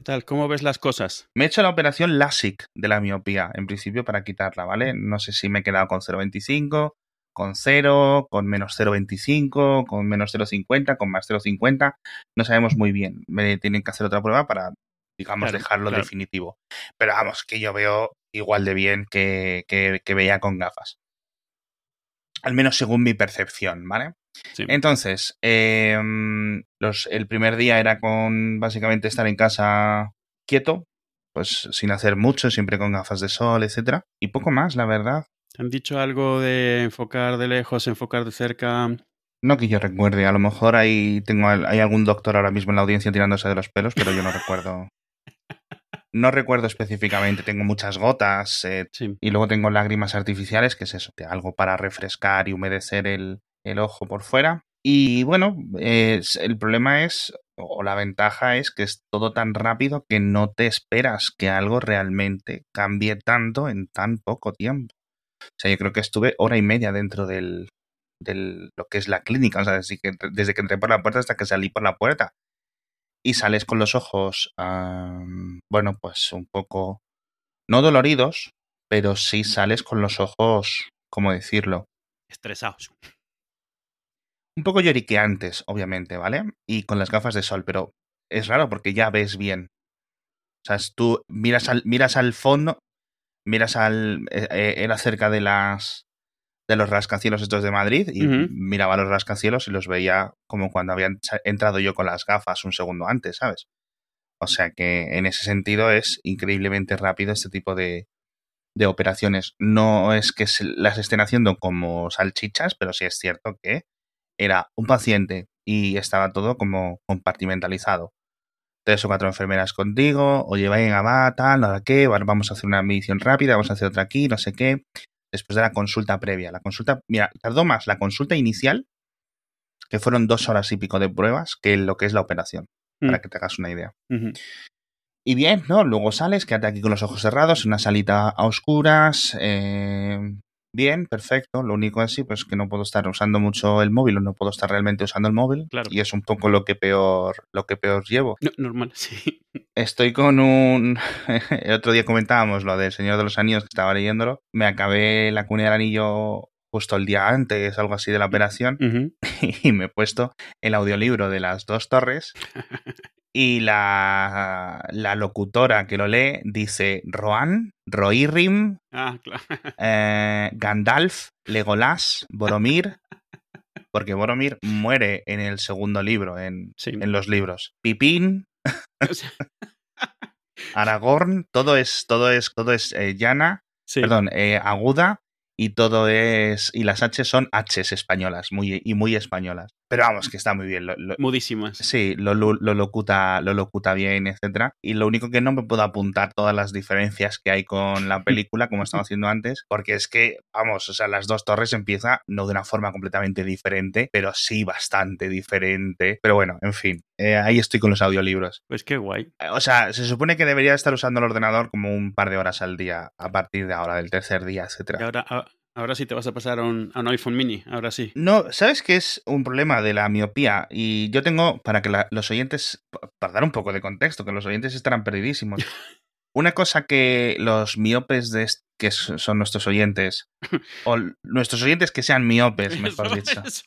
¿Qué tal? ¿Cómo ves las cosas? Me he hecho la operación LASIK de la miopía, en principio para quitarla, ¿vale? No sé si me he quedado con 0,25, con 0, con menos 0,25, con menos 0,50, con más 0,50. No sabemos muy bien. Me tienen que hacer otra prueba para, digamos, Claro, dejarlo claro. definitivo. Pero vamos, que yo veo igual de bien que, que- que veía con gafas. Al menos según mi percepción, ¿vale? Sí. Entonces, eh, los, el primer día era con básicamente estar en casa quieto, pues sin hacer mucho, siempre con gafas de sol, etcétera, y poco más, la verdad. ¿Te han dicho algo de enfocar de lejos, enfocar de cerca? No que yo recuerde, a lo mejor hay, tengo, hay algún doctor ahora mismo en la audiencia tirándose de los pelos, pero yo no recuerdo. No recuerdo específicamente, tengo muchas gotas eh, Sí. y luego tengo lágrimas artificiales, que es eso, algo para refrescar y humedecer el, el ojo por fuera. Y bueno, el problema es, o la ventaja es que es todo tan rápido que no te esperas que algo realmente cambie tanto en tan poco tiempo. O sea, yo creo que estuve hora y media dentro del, del lo que es la clínica, o sea, desde que, desde que entré por la puerta hasta que salí por la puerta. Y sales con los ojos, bueno, pues un poco, no doloridos, pero sí sales con los ojos, ¿cómo decirlo? Estresados. Un poco lloriqueantes, obviamente, ¿vale? Y con las gafas de sol, pero es raro porque ya ves bien. O sea, tú miras al, miras al fondo, miras al... eh, eh, era cerca de las... de los rascacielos estos de Madrid y miraba los rascacielos y los veía como cuando habían entrado yo con las gafas un segundo antes, ¿sabes? O sea que en ese sentido es increíblemente rápido este tipo de, de operaciones. No es que se las estén haciendo como salchichas, pero sí es cierto que era un paciente y estaba todo como compartimentalizado. Tres o cuatro enfermeras contigo, oye, venga, va, tal, nada qué, va- vamos a hacer una medición rápida, vamos a hacer otra aquí, no sé qué. Después de la consulta previa. La consulta, mira, tardó más la consulta inicial, que fueron dos horas y pico de pruebas, que lo que es la operación, para Mm. que te hagas una idea. Y bien, ¿no? Luego sales, quédate aquí con los ojos cerrados, una salita a oscuras. eh, bien, perfecto. Lo único es sí, pues que no puedo estar usando mucho el móvil o no puedo estar realmente usando el móvil. Claro. Y es un poco lo que peor, lo que peor llevo. No, normal, sí. Estoy con un. el otro día comentábamos lo del Señor de los Anillos que estaba leyéndolo. Me acabé la cuna del anillo justo el día antes, algo así de la operación y me he puesto el audiolibro de las dos torres y la, la locutora que lo lee dice Rohan, Rohirrim, Ah, claro. eh, Gandalf, Legolas, Boromir, porque Boromir muere en el segundo libro, en, Sí. en los libros. Pipín, Aragorn, todo es, todo es, todo es eh, llana, sí. perdón, eh, aguda y todo es y las H son Hs españolas, muy y muy españolas. Pero vamos, que está muy bien. Lo, lo- Mudísimas. Sí, lo, lo, lo locuta, lo locuta bien, etcétera. Y lo único que no me puedo apuntar todas las diferencias que hay con la película, como estaba haciendo antes, porque es que, vamos, o sea, las dos torres empieza no de una forma completamente diferente, pero sí bastante diferente. Pero bueno, en fin, eh, ahí estoy con los audiolibros. Pues qué guay. Eh, O sea, se supone que debería estar usando el ordenador como un par de horas al día a partir de ahora, del tercer día, Y etcétera. ahora, a- ahora sí te vas a pasar a un, a un iPhone mini. Ahora sí. No, ¿sabes qué es un problema de la miopía? Y yo tengo, para que la- los oyentes, pa- para dar un poco de contexto, que los oyentes estarán perdidísimos. Una cosa que los miopes de que son nuestros oyentes, o nuestros oyentes que sean miopes, mejor Eso, dicho, eso.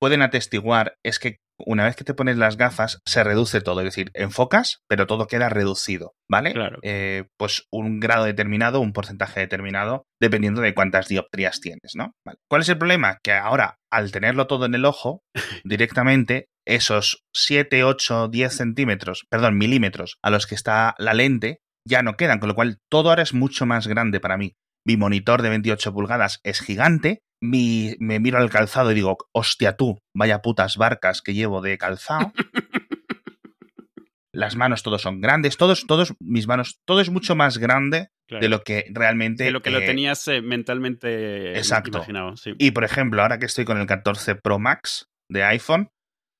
pueden atestiguar es que una vez que te pones las gafas se reduce todo, es decir, enfocas, pero todo queda reducido, ¿vale? Claro. Eh, pues un grado determinado, un porcentaje determinado, dependiendo de cuántas dioptrías tienes, ¿no? Vale. ¿Cuál es el problema? Que ahora, al tenerlo todo en el ojo, directamente, esos 7, 8, 10 centímetros, perdón, milímetros a los que está la lente, ya no quedan, con lo cual todo ahora es mucho más grande para mí. Mi monitor de 28 pulgadas es gigante. Mi, me miro al calzado y digo, hostia tú, vaya putas barcas que llevo de calzado. Las manos todos son grandes, todos, todos, mis manos, todo es mucho más grande Claro. de lo que realmente... De lo que lo eh, tenías eh, mentalmente Exacto. imaginado. Sí. Y por ejemplo, ahora que estoy con el 14 Pro Max de iPhone,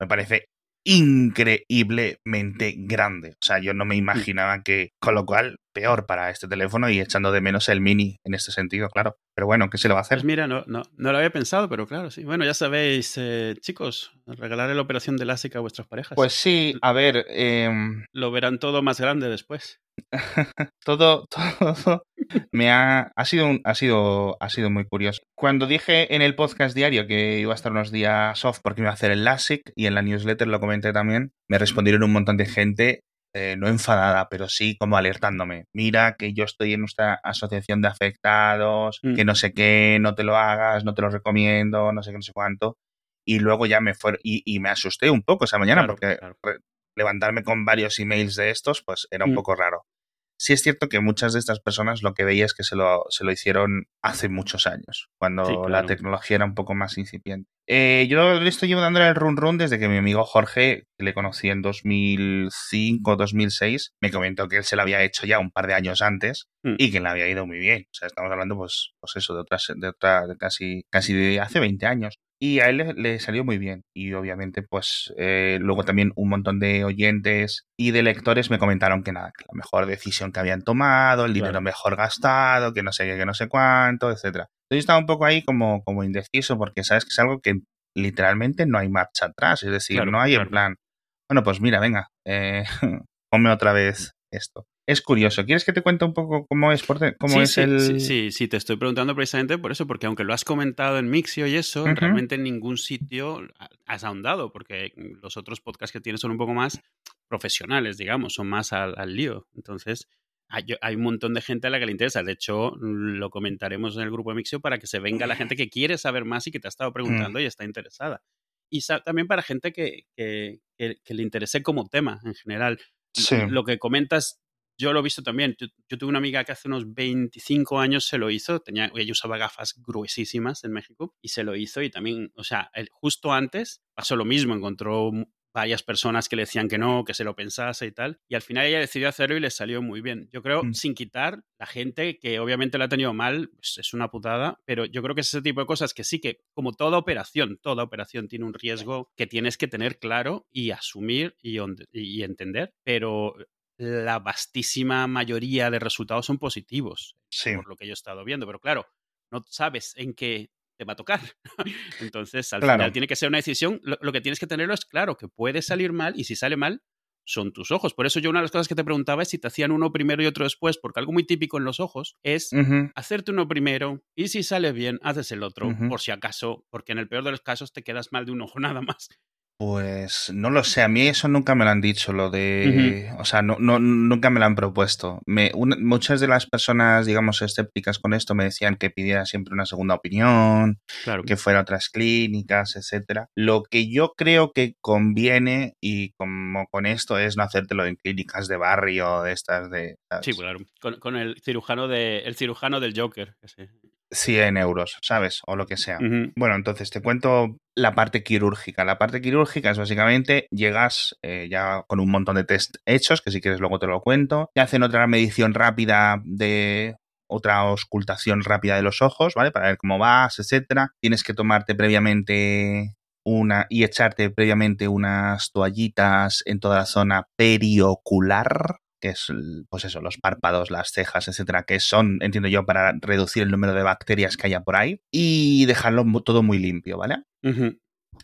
me parece increíblemente grande. O sea, yo no me imaginaba que, con lo cual, peor para este teléfono y echando de menos el mini en este sentido, claro. Pero bueno, ¿qué se le va a hacer? Pues mira, no, no, no lo había pensado, pero claro, sí. Bueno, ya sabéis, eh, chicos, regalar la operación de LASIK a vuestras parejas. Pues sí, a ver. em, Lo verán todo más grande después. todo, todo me ha, ha sido un- ha sido ha sido muy curioso. Cuando dije en el podcast diario que iba a estar unos días off porque iba a hacer el LASIK y en la newsletter lo comenté también, me respondieron un montón de gente eh, no enfadada, pero sí como alertándome. Mira que yo estoy en esta asociación de afectados, Mm. que no sé qué, no te lo hagas, no te lo recomiendo, no sé qué, no sé cuánto. Y luego ya me fue y, y me asusté un poco esa mañana Claro, porque claro. levantarme con varios emails de estos, pues era un Mm. poco raro. Sí es cierto que muchas de estas personas lo que veía es que se lo, se lo hicieron hace muchos años, cuando Sí, la tecnología era un poco más incipiente. Eh, yo le estoy llevando el run run desde que mi amigo Jorge, que le conocí en 2005 2006, me comentó que él se lo había hecho ya un par de años antes Mm. y que le había ido muy bien. O sea, estamos hablando, pues, pues eso, de otras, de otra, de casi, casi de hace 20 años. Y a él le, le salió muy bien. Y obviamente, pues, eh, luego también un montón de oyentes y de lectores me comentaron que nada, que la mejor decisión que habían tomado, el dinero Claro. mejor gastado, que no sé qué, que no sé cuánto, etcétera. Entonces estaba un poco ahí como, como indeciso, porque sabes que es algo que literalmente no hay marcha atrás. Es decir, Claro, no hay en plan, bueno, pues mira, venga, eh, ponme otra vez esto. Es curioso. ¿Quieres que te cuente un poco cómo es, por cómo sí, es sí, el. sí, sí, sí, te estoy preguntando precisamente por eso, porque aunque lo has comentado en Mixio y eso, realmente en ningún sitio has ahondado, porque los otros podcasts que tienes son un poco más profesionales, digamos, son más al, al lío. Entonces, hay, hay un montón de gente a la que le interesa. De hecho, lo comentaremos en el grupo de Mixio para que se venga la gente que quiere saber más y que te ha estado preguntando y está interesada. Y también para gente que, que- que- que le interese como tema en general. Sí. Lo que comentas yo lo he visto también. Yo, yo tuve una amiga que hace unos 25 años se lo hizo. Tenía, ella usaba gafas gruesísimas en México y se lo hizo. Y también, o sea, justo antes pasó lo mismo. Encontró varias personas que le decían que no, que se lo pensase y tal. Y al final ella decidió hacerlo y le salió muy bien. Yo creo, Mm. sin quitar, la gente que obviamente lo ha tenido mal, pues es una putada. Pero yo creo que es ese tipo de cosas que sí que, como toda operación, toda operación tiene un riesgo que tienes que tener claro y asumir y entender. Pero la vastísima mayoría de resultados son positivos, Sí. por lo que yo he estado viendo. Pero claro, no sabes en qué te va a tocar. Entonces, al Claro. final tiene que ser una decisión. Lo, lo que tienes que tenerlo es claro, que puede salir mal y si sale mal, son tus ojos. Por eso yo una de las cosas que te preguntaba es si te hacían uno primero y otro después, porque algo muy típico en los ojos es hacerte uno primero y si sale bien, haces el otro, por si acaso, porque en el peor de los casos te quedas mal de un ojo nada más. Pues no lo sé, a mí eso nunca me lo han dicho, lo de... O sea, no, no, nunca me lo han propuesto. Me, una- muchas de las personas, digamos, escépticas con esto me decían que pidiera siempre una segunda opinión, Claro. que fuera a otras clínicas, etcétera. Lo que yo creo que conviene, y como con esto, es no hacértelo en clínicas de barrio, de estas de... ¿sabes? Sí, claro. Con, con el cirujano de el cirujano del Joker. que sí. 100 euros, ¿sabes? O lo que sea. Bueno, entonces te cuento la parte quirúrgica. La parte quirúrgica es básicamente llegas eh, ya con un montón de test hechos, que si quieres luego te lo cuento. Te hacen otra medición rápida de otra auscultación rápida de los ojos, ¿vale? Para ver cómo vas, etcétera. Tienes que tomarte previamente una y echarte previamente unas toallitas en toda la zona periocular, que es, pues eso, los párpados, las cejas, etcétera, que son, entiendo yo, para reducir el número de bacterias que haya por ahí y dejarlo todo muy limpio, ¿vale?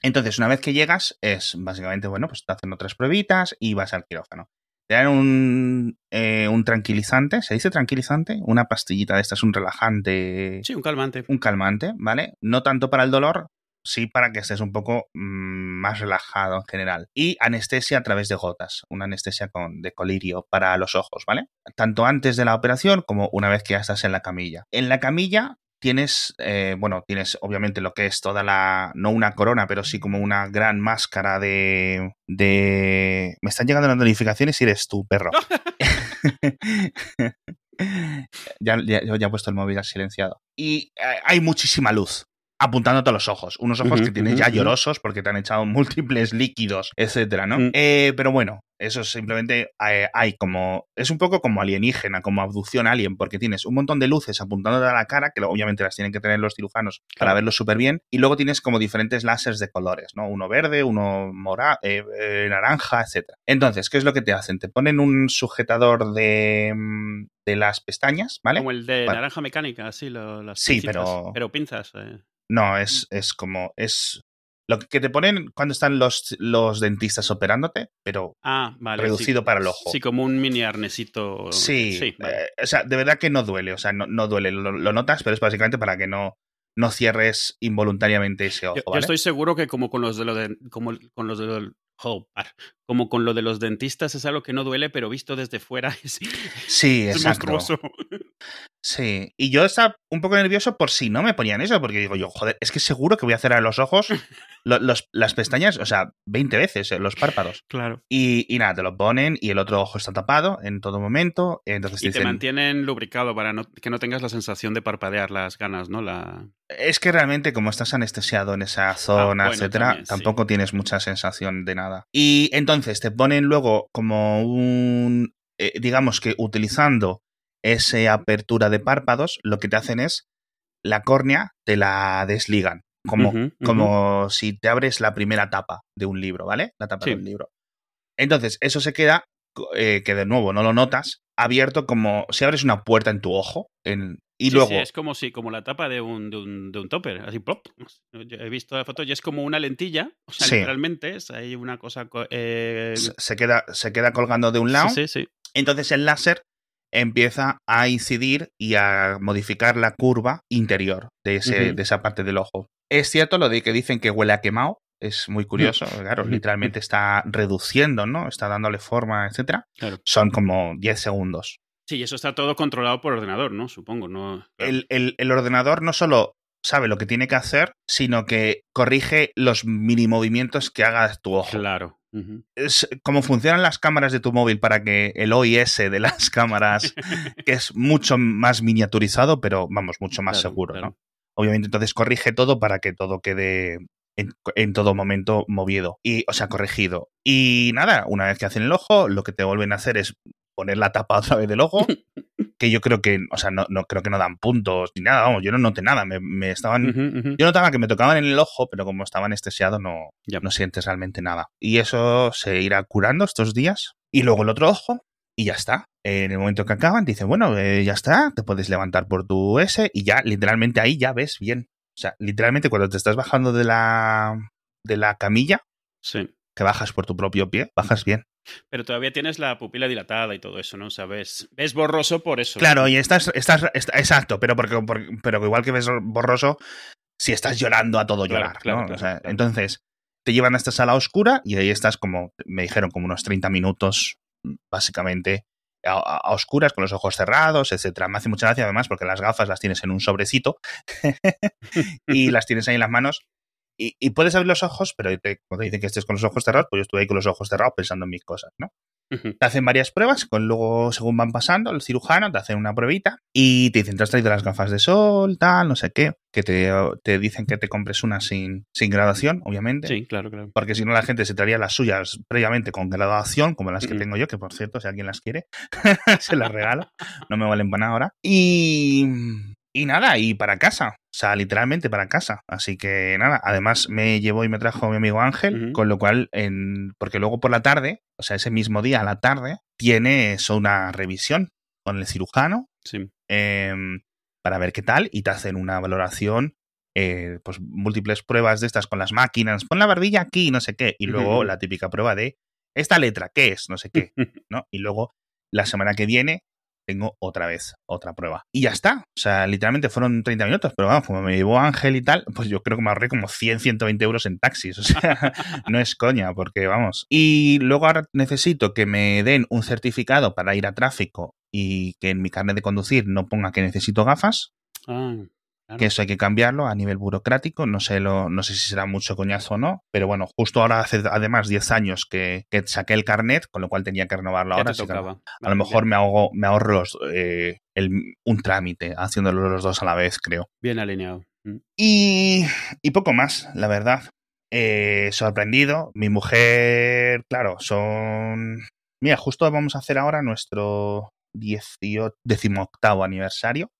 Entonces, una vez que llegas, es básicamente, bueno, pues te hacen otras pruebitas y vas al quirófano. Te dan un, eh, un tranquilizante, ¿se dice tranquilizante? Una pastillita de estas, un relajante, Sí, un calmante. un calmante, ¿vale? No tanto para el dolor, sí para que estés un poco mm, más relajado en general. Y anestesia a través de gotas, una anestesia con, de colirio para los ojos, ¿vale? Tanto antes de la operación como una vez que ya estás en la camilla. En la camilla tienes, eh, bueno, tienes obviamente lo que es toda la, no una corona, pero sí como una gran máscara de... de... Me están llegando las notificaciones y eres tú, perro. ya, ya, ya he puesto el móvil al silenciado. Y eh, hay muchísima luz. Apuntándote a los ojos. Unos ojos que tienes ya llorosos porque te han echado múltiples líquidos, etcétera, ¿no? Mm. Eh, pero bueno, eso simplemente eh, hay como. Es un poco como alienígena, como abducción alien, porque tienes un montón de luces apuntándote a la cara, que obviamente las tienen que tener los cirujanos para verlo súper bien, y luego tienes como diferentes láseres de colores, ¿no? Uno verde, uno mora, eh, eh, naranja, etcétera. Entonces, ¿qué es lo que te hacen? Te ponen un sujetador de, mm, de las pestañas, ¿vale? Como el de naranja mecánica, así, lo- las Sí, pincitas. pero- Pero pinzas. eh. No, es, es como. Es lo que te ponen cuando están los, los dentistas operándote, pero Ah, vale. reducido sí. para el ojo. Sí, como un mini arnesito. Sí, Sí, vale. eh, o sea, de verdad que no duele, o sea, no, no duele, lo, lo notas, pero es básicamente para que no, no cierres involuntariamente ese ojo, Yo, yo estoy seguro que como con los de los de, como con los de los- oh, par. como con lo de los dentistas es algo que no duele, pero visto desde fuera es, Sí, es monstruoso. Sí, y yo estaba un poco nervioso por si no me ponían eso, porque digo yo, joder, es que seguro que voy a cerrar los ojos, lo- los- las pestañas, o sea, 20 veces, eh, los párpados. Claro. Y, y nada, te lo ponen y el otro ojo está tapado en todo momento, entonces Y te dicen, mantienen lubricado para no- que no tengas la sensación de parpadear las ganas, ¿no? La... Es que realmente, como estás anestesiado en esa zona, Ah, bueno, etcétera, también, sí. tampoco tienes mucha sensación de nada. Y entonces te ponen luego como un. eh, digamos que utilizando esa apertura de párpados, lo que te hacen es la córnea te la desligan. Como, como si te abres la primera tapa de un libro, ¿vale? La tapa Sí. de un libro. Entonces, eso se queda, eh, que de nuevo no lo notas, abierto como si abres una puerta en tu ojo. en- y Sí, luego. sí, es como si, como la tapa de un, de un, de un topper, así plop. Yo he visto la foto y es como una lentilla, o sea, literalmente es ahí una cosa. co- eh, se- se queda, se queda colgando de un lado. Sí, sí, sí. Entonces el láser empieza a incidir y a modificar la curva interior de, ese, de esa parte del ojo. Es cierto lo de que dicen que huele a quemado. Es muy curioso, claro, Ujú. literalmente está reduciendo, ¿no? Está dándole forma, etcétera. Claro. Son como 10 segundos. Sí, y eso está todo controlado por ordenador, ¿no? Supongo, ¿no? Claro. El, el- el ordenador no solo sabe lo que tiene que hacer, sino que corrige los mini movimientos que haga tu ojo. Claro. Es como funcionan las cámaras de tu móvil para que el OIS de las cámaras, que es mucho más miniaturizado, pero vamos, mucho más Claro, seguro, claro. ¿no? Obviamente entonces corrige todo para que todo quede en, en todo momento movido. Y, o sea, corregido. Y nada, una vez que hacen el ojo, lo que te vuelven a hacer es poner la tapa otra vez del ojo, que yo creo que, o sea, no, no creo que no dan puntos ni nada, vamos, yo no noté nada, me, me estaban yo notaba que me tocaban en el ojo, pero como estaba anestesiado no, no sientes realmente nada. Y eso se irá curando estos días. Y luego el otro ojo, y ya está. En el momento que acaban, dicen, bueno, eh, ya está, te puedes levantar por tu S y ya, literalmente ahí ya ves bien. O sea, literalmente cuando te estás bajando de la, de la camilla, Sí. que bajas por tu propio pie, bajas bien. Pero todavía tienes la pupila dilatada y todo eso, ¿no? O sea, ves, ves borroso por eso. Claro, y estás, estás, está- exacto, pero porque, porque- pero igual que ves borroso, si estás llorando a todo Claro, llorar, claro, ¿no? claro, O sea, claro. Entonces, te llevan a esta sala oscura y ahí estás como, me dijeron, como unos 30 minutos, básicamente, a, a- a oscuras, con los ojos cerrados, etcétera. Me hace mucha gracia además porque las gafas las tienes en un sobrecito y las tienes ahí en las manos. Y, y puedes abrir los ojos, pero te, cuando te dicen que estés con los ojos cerrados, pues yo estuve ahí con los ojos cerrados pensando en mis cosas, ¿no? Ujú. Te hacen varias pruebas, con luego, según van pasando, el cirujano te hace una pruebita y te dicen, te has traído las gafas de sol, tal, no sé qué, que te, te dicen que te compres una sin, sin graduación, obviamente. Sí, claro, claro. Porque si no, la gente se traería las suyas previamente con graduación, como las que Mm. tengo yo, que por cierto, si alguien las quiere, se las regalo. No me valen para nada ahora. Y, y nada, y para casa. O sea, literalmente para casa. Así que nada, además me llevó y me trajo mi amigo Ángel, con lo cual, en, porque luego por la tarde, o sea, ese mismo día a la tarde, tiene eso una revisión con el cirujano Sí. em, para ver qué tal y te hacen una valoración, eh, pues múltiples pruebas de estas con las máquinas, pon la barbilla aquí, no sé qué, y luego la típica prueba de esta letra, ¿qué es? No sé qué, ¿no? Y luego la semana que viene tengo otra vez otra prueba. Y ya está. O sea, literalmente fueron 30 minutos, pero vamos, como me llevó Ángel y tal, pues yo creo que me ahorré como 100, 120 euros en taxis. O sea, no es coña, porque vamos. Y luego ahora necesito que me den un certificado para ir a tráfico y que en mi carnet de conducir no ponga que necesito gafas, Ah, claro. que eso hay que cambiarlo a nivel burocrático, no sé, lo, no sé si será mucho coñazo o no, pero bueno, justo ahora hace además 10 años que, que saqué el carnet, con lo cual tenía que renovarlo ahora. así que a Vale, lo mejor me, ahogo, me ahorro los, eh, el- un trámite haciéndolo los dos a la vez, creo. Bien alineado. Mm. Y, y poco más, la verdad. Eh, sorprendido. Mi mujer, claro, son... Mira, justo vamos a hacer ahora nuestro 18, decimoctavo aniversario.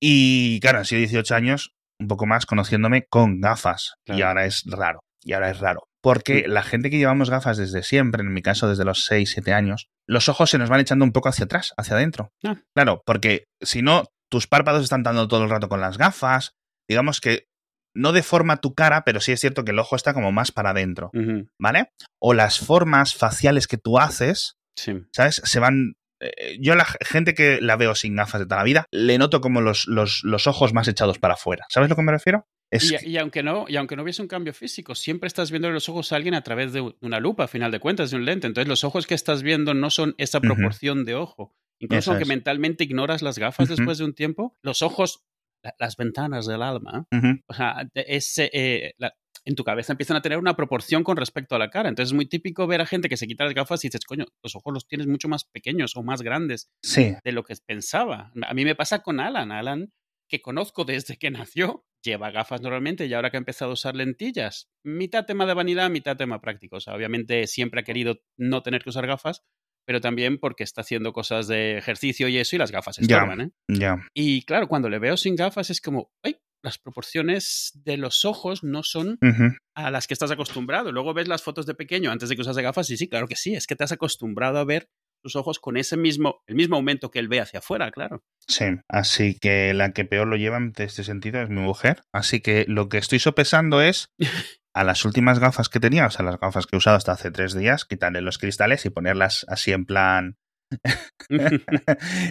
Y claro, han sido 18 años, un poco más conociéndome con gafas. Y ahora es raro. Y ahora es raro. Porque la gente que llevamos gafas desde siempre, en mi caso desde los 6, 7 años, los ojos se nos van echando un poco hacia atrás, hacia adentro. Ah. Claro, porque si no, tus párpados están dando todo el rato con las gafas. Digamos que no deforma tu cara, pero sí es cierto que el ojo está como más para adentro. ¿vale? O las formas faciales que tú haces Sí. ¿sabes? Se van. Eh, Yo la gente que la veo sin gafas de toda la vida, le noto como los, los, los ojos más echados para afuera. ¿Sabes a lo que me refiero? Es Y, y aunque no, y aunque no hubiese un cambio físico, siempre estás viendo los ojos a alguien a través de una lupa, a final de cuentas, de un lente. Entonces, los ojos que estás viendo no son esa proporción de ojo. Incluso Eso aunque es. mentalmente ignoras las gafas después de un tiempo, los ojos, la- las ventanas del alma, Ujú, o sea, de- ese, eh, la- en tu cabeza empiezan a tener una proporción con respecto a la cara. Entonces es muy típico ver a gente que se quita las gafas y dices, coño, los ojos los tienes mucho más pequeños o más grandes Sí, de lo que pensaba. A mí me pasa con Alan. Alan, que conozco desde que nació, lleva gafas normalmente y ahora que ha empezado a usar lentillas, mitad tema de vanidad, mitad tema práctico. O sea, obviamente siempre ha querido no tener que usar gafas, pero también porque está haciendo cosas de ejercicio y eso y las gafas estorban, ¿eh? ya. Y claro, cuando le veo sin gafas es como, ay, las proporciones de los ojos no son a las que estás acostumbrado. Luego ves las fotos de pequeño antes de que usase gafas y sí, claro que sí, es que te has acostumbrado a ver tus ojos con ese mismo, el mismo aumento que él ve hacia afuera, claro. Sí, así que la que peor lo lleva en este sentido es mi mujer. Así que lo que estoy sopesando es a las últimas gafas que tenía, o sea, las gafas que he usado hasta hace tres días, quitarle los cristales y ponerlas así en plan.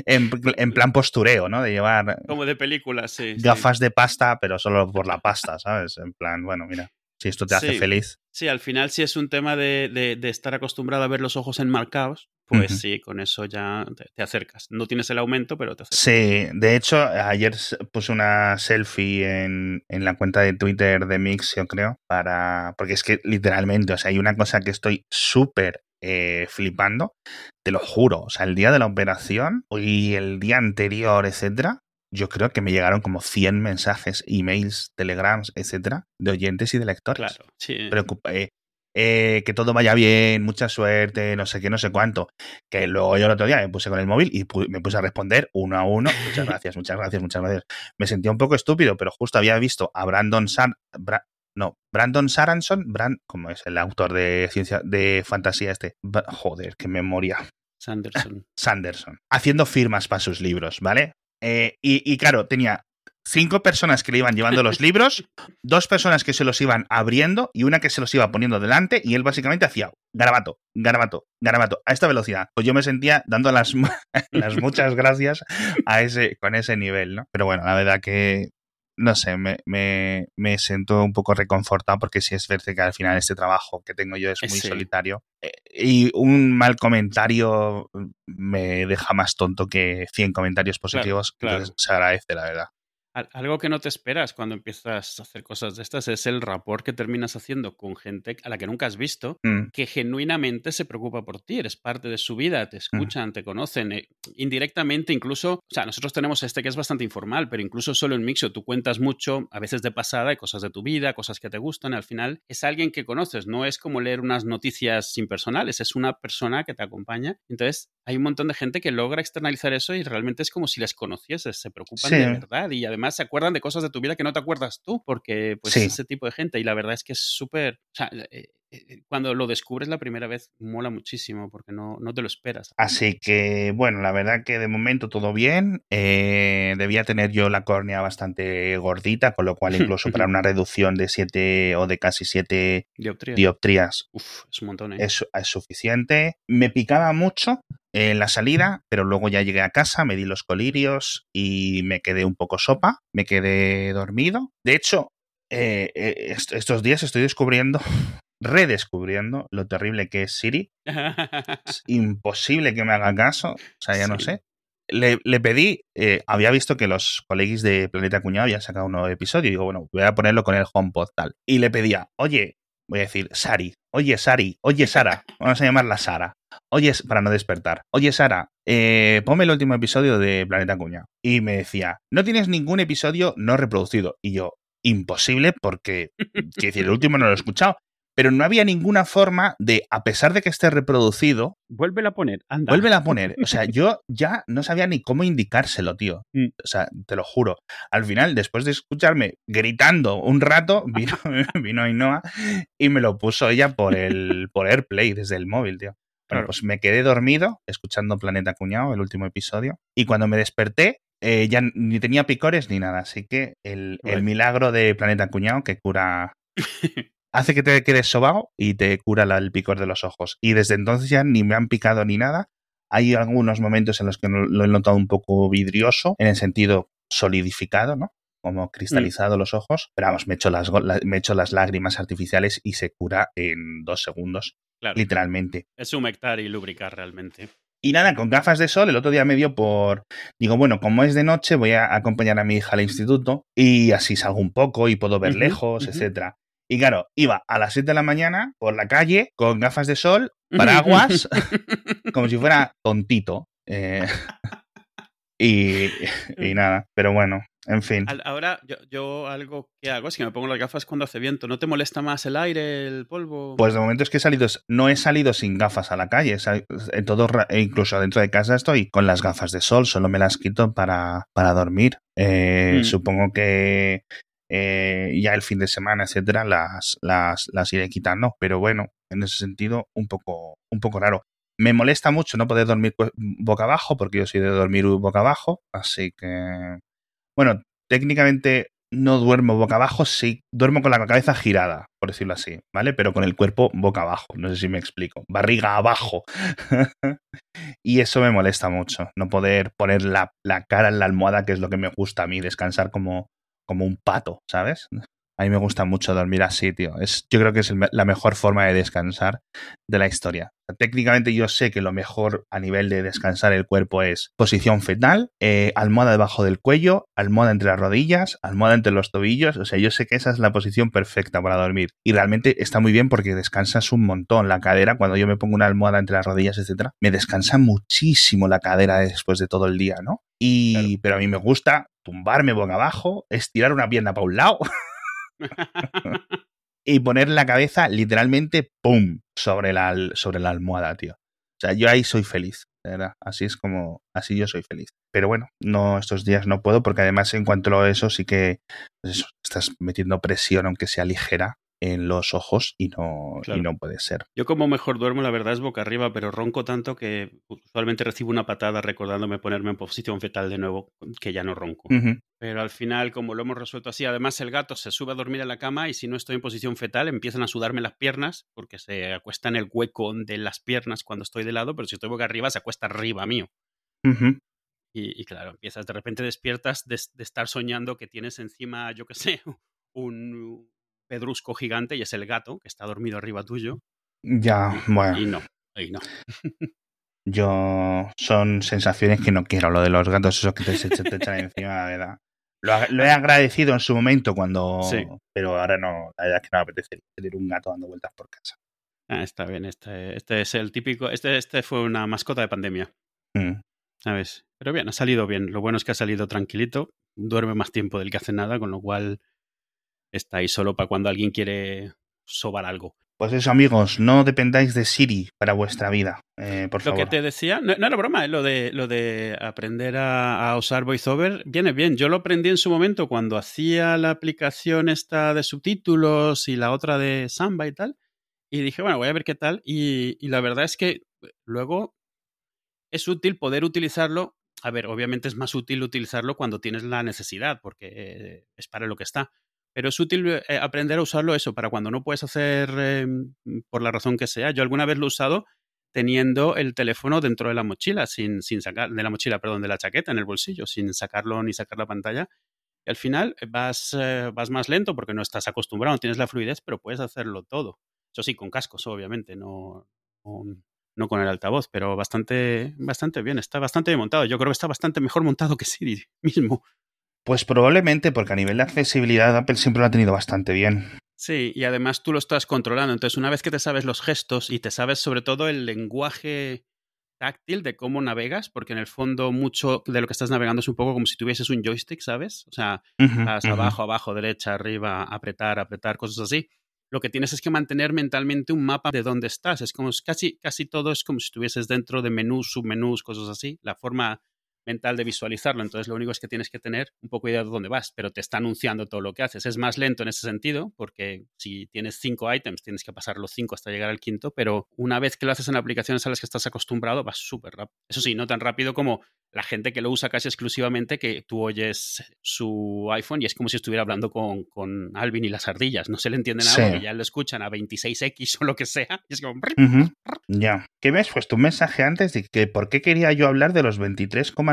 en, en plan postureo, ¿no? De llevar Como de películas, sí. sí. gafas de pasta, pero solo por la pasta, ¿sabes? En plan, bueno, mira, si esto te hace Sí. feliz. Sí, al final si es un tema de, de- de estar acostumbrado a ver los ojos enmarcados, pues sí, con eso ya te, te acercas. No tienes el aumento, pero te acercas. Sí, de hecho, ayer puse una selfie en, en la cuenta de Twitter de Mix, yo creo, para. Porque es que literalmente, o sea, hay una cosa que estoy súper eh, flipando, te lo juro. O sea, el día de la operación y el día anterior, etcétera, yo creo que me llegaron como 100 mensajes, emails, telegrams, etcétera, de oyentes y de lectores. Claro, sí. Preocupa- eh, eh, que todo vaya bien, mucha suerte, no sé qué, no sé cuánto. Que luego yo el otro día me puse con el móvil y pu- me puse a responder uno a uno. Muchas gracias, muchas gracias, muchas gracias. Me sentía un poco estúpido, pero justo había visto a Brandon San, Bra- no, Brandon Saranson, Brand, ¿cómo es el autor de ciencia, de fantasía este? Joder, qué memoria. Sanderson. Sanderson, haciendo firmas para sus libros, ¿vale? Eh, y, y claro, tenía cinco personas que le iban llevando los libros, dos personas que se los iban abriendo y una que se los iba poniendo delante y él básicamente hacía garabato, garabato, garabato, a esta velocidad. Pues yo me sentía dando las, las muchas gracias a ese, con ese nivel, ¿no? Pero bueno, la verdad que, no sé, me, me, me siento un poco reconfortado porque sí es verdad que al final este trabajo que tengo yo es muy Sí. solitario eh, y un mal comentario me deja más tonto que 100 comentarios positivos. claro. Entonces se agradece, la verdad. Al- Algo que no te esperas cuando empiezas a hacer cosas de estas es el rapport que terminas haciendo con gente a la que nunca has visto, Mm, que genuinamente se preocupa por ti, eres parte de su vida, te escuchan, te conocen, eh, indirectamente incluso, o sea, nosotros tenemos este que es bastante informal, pero incluso solo en Mixo tú cuentas mucho, a veces de pasada, de cosas de tu vida, cosas que te gustan, al final es alguien que conoces, no es como leer unas noticias impersonales, es una persona que te acompaña, entonces hay un montón de gente que logra externalizar eso y realmente es como si les conocieses, se preocupan Sí. de verdad y además se acuerdan de cosas de tu vida que no te acuerdas tú, porque pues Sí. ese tipo de gente y la verdad es que es súper, o sea, eh, eh, cuando lo descubres la primera vez mola muchísimo porque no, no te lo esperas. Así que, bueno, la verdad que de momento todo bien. Eh, debía tener yo la córnea bastante gordita, con lo cual incluso para una reducción de 7 o de casi 7 Dioptría. dioptrías Uf, es un montón, es, es suficiente. Me picaba mucho en la salida, pero luego ya llegué a casa, me di los colirios y me quedé un poco sopa, me quedé dormido. De hecho, eh, eh, est- estos días estoy descubriendo, redescubriendo lo terrible que es Siri. Es imposible que me haga caso, o sea, ya no sé. Le, le pedí, eh, había visto que los colegis de Planeta Cuñado habían sacado un nuevo episodio y digo, bueno, voy a ponerlo con el HomePod tal. Y le pedía, oye, voy a decir, Sari, oye, Sari, oye, Sara, vamos a llamarla Sara. Oye, para no despertar. Oye, Sara, eh, ponme el último episodio de Planeta Cuña. Y me decía, no tienes ningún episodio no reproducido. Y yo, imposible porque, quiero decir, el último no lo he escuchado, pero no había ninguna forma de, a pesar de que esté reproducido, Vuélvela a poner, anda. vuélvela a poner. O sea, yo ya no sabía ni cómo indicárselo, tío. Mm. O sea, te lo juro. Al final, después de escucharme gritando un rato, vino, vino Ainhoa y me lo puso ella por el por AirPlay desde el móvil, tío. Bueno, Claro. pues me quedé dormido escuchando Planeta Cuñado, el último episodio, y cuando me desperté eh, ya ni tenía picores ni nada, así que el, el milagro de Planeta Cuñado que cura... hace que te quedes sobao y te cura la- el picor de los ojos. Y desde entonces ya ni me han picado ni nada. Hay algunos momentos en los que lo he notado un poco vidrioso, en el sentido solidificado, ¿no? Como cristalizado los ojos. Pero vamos, me echo las, go- la- me echo las lágrimas artificiales y se cura en dos segundos, Claro, literalmente. es humectar y lubricar realmente. Y nada, con gafas de sol, el otro día me dio por. Digo, bueno, como es de noche, voy a acompañar a mi hija al instituto y así salgo un poco y puedo ver lejos, ujú. etcétera. Y claro, iba a las 7 de la mañana por la calle con gafas de sol, paraguas, como si fuera tontito. eh, y, y nada, pero bueno, en fin. Ahora, yo, yo algo que hago es que me pongo las gafas cuando hace viento. ¿No te molesta más el aire, el polvo? Pues de momento es que he salido, no he salido sin gafas a la calle, en todo, e incluso dentro de casa estoy con las gafas de sol, solo me las quito para, para dormir. Eh, Mm. Supongo que eh, ya el fin de semana, etcétera, las, las, las iré quitando, pero bueno, en ese sentido, un poco, un poco raro. Me molesta mucho no poder dormir boca abajo, porque yo soy de dormir boca abajo, así que, bueno, técnicamente no duermo boca abajo, sí, duermo con la cabeza girada, por decirlo así, ¿vale? Pero con el cuerpo boca abajo, no sé si me explico, barriga abajo. y eso me molesta mucho, no poder poner la, la cara en la almohada, que es lo que me gusta a mí, descansar como, como un pato, ¿sabes? A mí me gusta mucho dormir así, tío. Es, yo creo que es el la mejor forma de descansar de la historia. Técnicamente yo sé que lo mejor a nivel de descansar el cuerpo es posición fetal, eh, almohada debajo del cuello, almohada entre las rodillas, almohada entre los tobillos. O sea, yo sé que esa es la posición perfecta para dormir. Y realmente está muy bien porque descansas un montón la cadera. Cuando yo me pongo una almohada entre las rodillas, etcétera, me descansa muchísimo la cadera después de todo el día, ¿no? Y, Claro. pero a mí me gusta tumbarme boca abajo, estirar una pierna para un lado y poner la cabeza literalmente ¡pum! sobre la, sobre la almohada, tío. O sea, yo ahí soy feliz, de verdad. Así es como, así yo soy feliz. Pero bueno, no, estos días no puedo porque además en cuanto a eso sí que pues eso, estás metiendo presión, aunque sea ligera, en los ojos y no, Claro. y no puede ser. Yo como mejor duermo, la verdad es boca arriba, pero ronco tanto que usualmente recibo una patada recordándome ponerme en posición fetal de nuevo, que ya no ronco. Pero al final, como lo hemos resuelto así, además el gato se sube a dormir en la cama y si no estoy en posición fetal empiezan a sudarme las piernas porque se acuesta en el hueco de las piernas cuando estoy de lado, pero si estoy boca arriba se acuesta arriba mío. Y, y claro, empiezas, de repente despiertas de, de estar soñando que tienes encima, yo qué sé, un pedrusco gigante y es el gato que está dormido arriba tuyo. Ya, bueno. Y no, y no. Yo son sensaciones que no quiero, lo de los gatos esos que te, se- te echan encima, la verdad. Lo, he agradecido en su momento cuando... Sí. Pero ahora no, la verdad es que no me apetece tener un gato dando vueltas por casa. Ah, está bien, este, este es el típico, este, este fue una mascota de pandemia, Mm. ¿sabes? Pero bien, ha salido bien. Lo bueno es que ha salido tranquilito, duerme más tiempo del que hace nada, con lo cual está ahí solo para cuando alguien quiere sobar algo. Pues eso, amigos, no dependáis de Siri para vuestra vida, eh, por Lo favor. que te decía, no, no era broma, ¿eh? lo, de, lo de aprender a, a usar VoiceOver viene bien. Yo lo aprendí en su momento cuando hacía la aplicación esta de subtítulos y la otra de Samba y tal. Y dije, bueno, voy a ver qué tal. Y, y la verdad es que luego es útil poder utilizarlo. A ver, obviamente es más útil utilizarlo cuando tienes la necesidad, porque eh, es para lo que está. Pero es útil eh, aprender a usarlo eso para cuando no puedes hacer eh, por la razón que sea. Yo alguna vez lo he usado teniendo el teléfono dentro de la mochila, sin, sin sacar, de la mochila, perdón, de la chaqueta en el bolsillo, sin sacarlo ni sacar la pantalla. Y al final vas, eh, vas más lento porque no estás acostumbrado, tienes la fluidez, pero puedes hacerlo todo. Eso sí, con cascos, obviamente, no, no, no con el altavoz, pero bastante, bastante bien, está bastante bien montado. Yo creo que está bastante mejor montado que Siri mismo. Pues probablemente porque a nivel de accesibilidad Apple siempre lo ha tenido bastante bien. Sí, y además tú lo estás controlando. Entonces, una vez que te sabes los gestos y te sabes sobre todo el lenguaje táctil de cómo navegas, porque en el fondo mucho de lo que estás navegando es un poco como si tuvieses un joystick, ¿sabes? O sea, abajo, abajo, derecha, arriba, apretar, apretar, cosas así. Lo que tienes es que mantener mentalmente un mapa de dónde estás. Es como casi, casi todo es como si estuvieses dentro de menús, submenús, cosas así. La forma mental de visualizarlo. Entonces, lo único es que tienes que tener un poco idea de dónde vas, pero te está anunciando todo lo que haces. Es más lento en ese sentido, porque si tienes cinco items, tienes que pasar los cinco hasta llegar al quinto, pero una vez que lo haces en aplicaciones a las que estás acostumbrado, vas súper rápido. Eso sí, no tan rápido como la gente que lo usa casi exclusivamente, que tú oyes su iPhone y es como si estuviera hablando con, con Alvin y las ardillas. No se le entiende nada, porque ya lo escuchan a 26X o lo que sea. Y es como... Ya. ¿Qué me has puesto un mensaje antes de que por qué quería yo hablar de los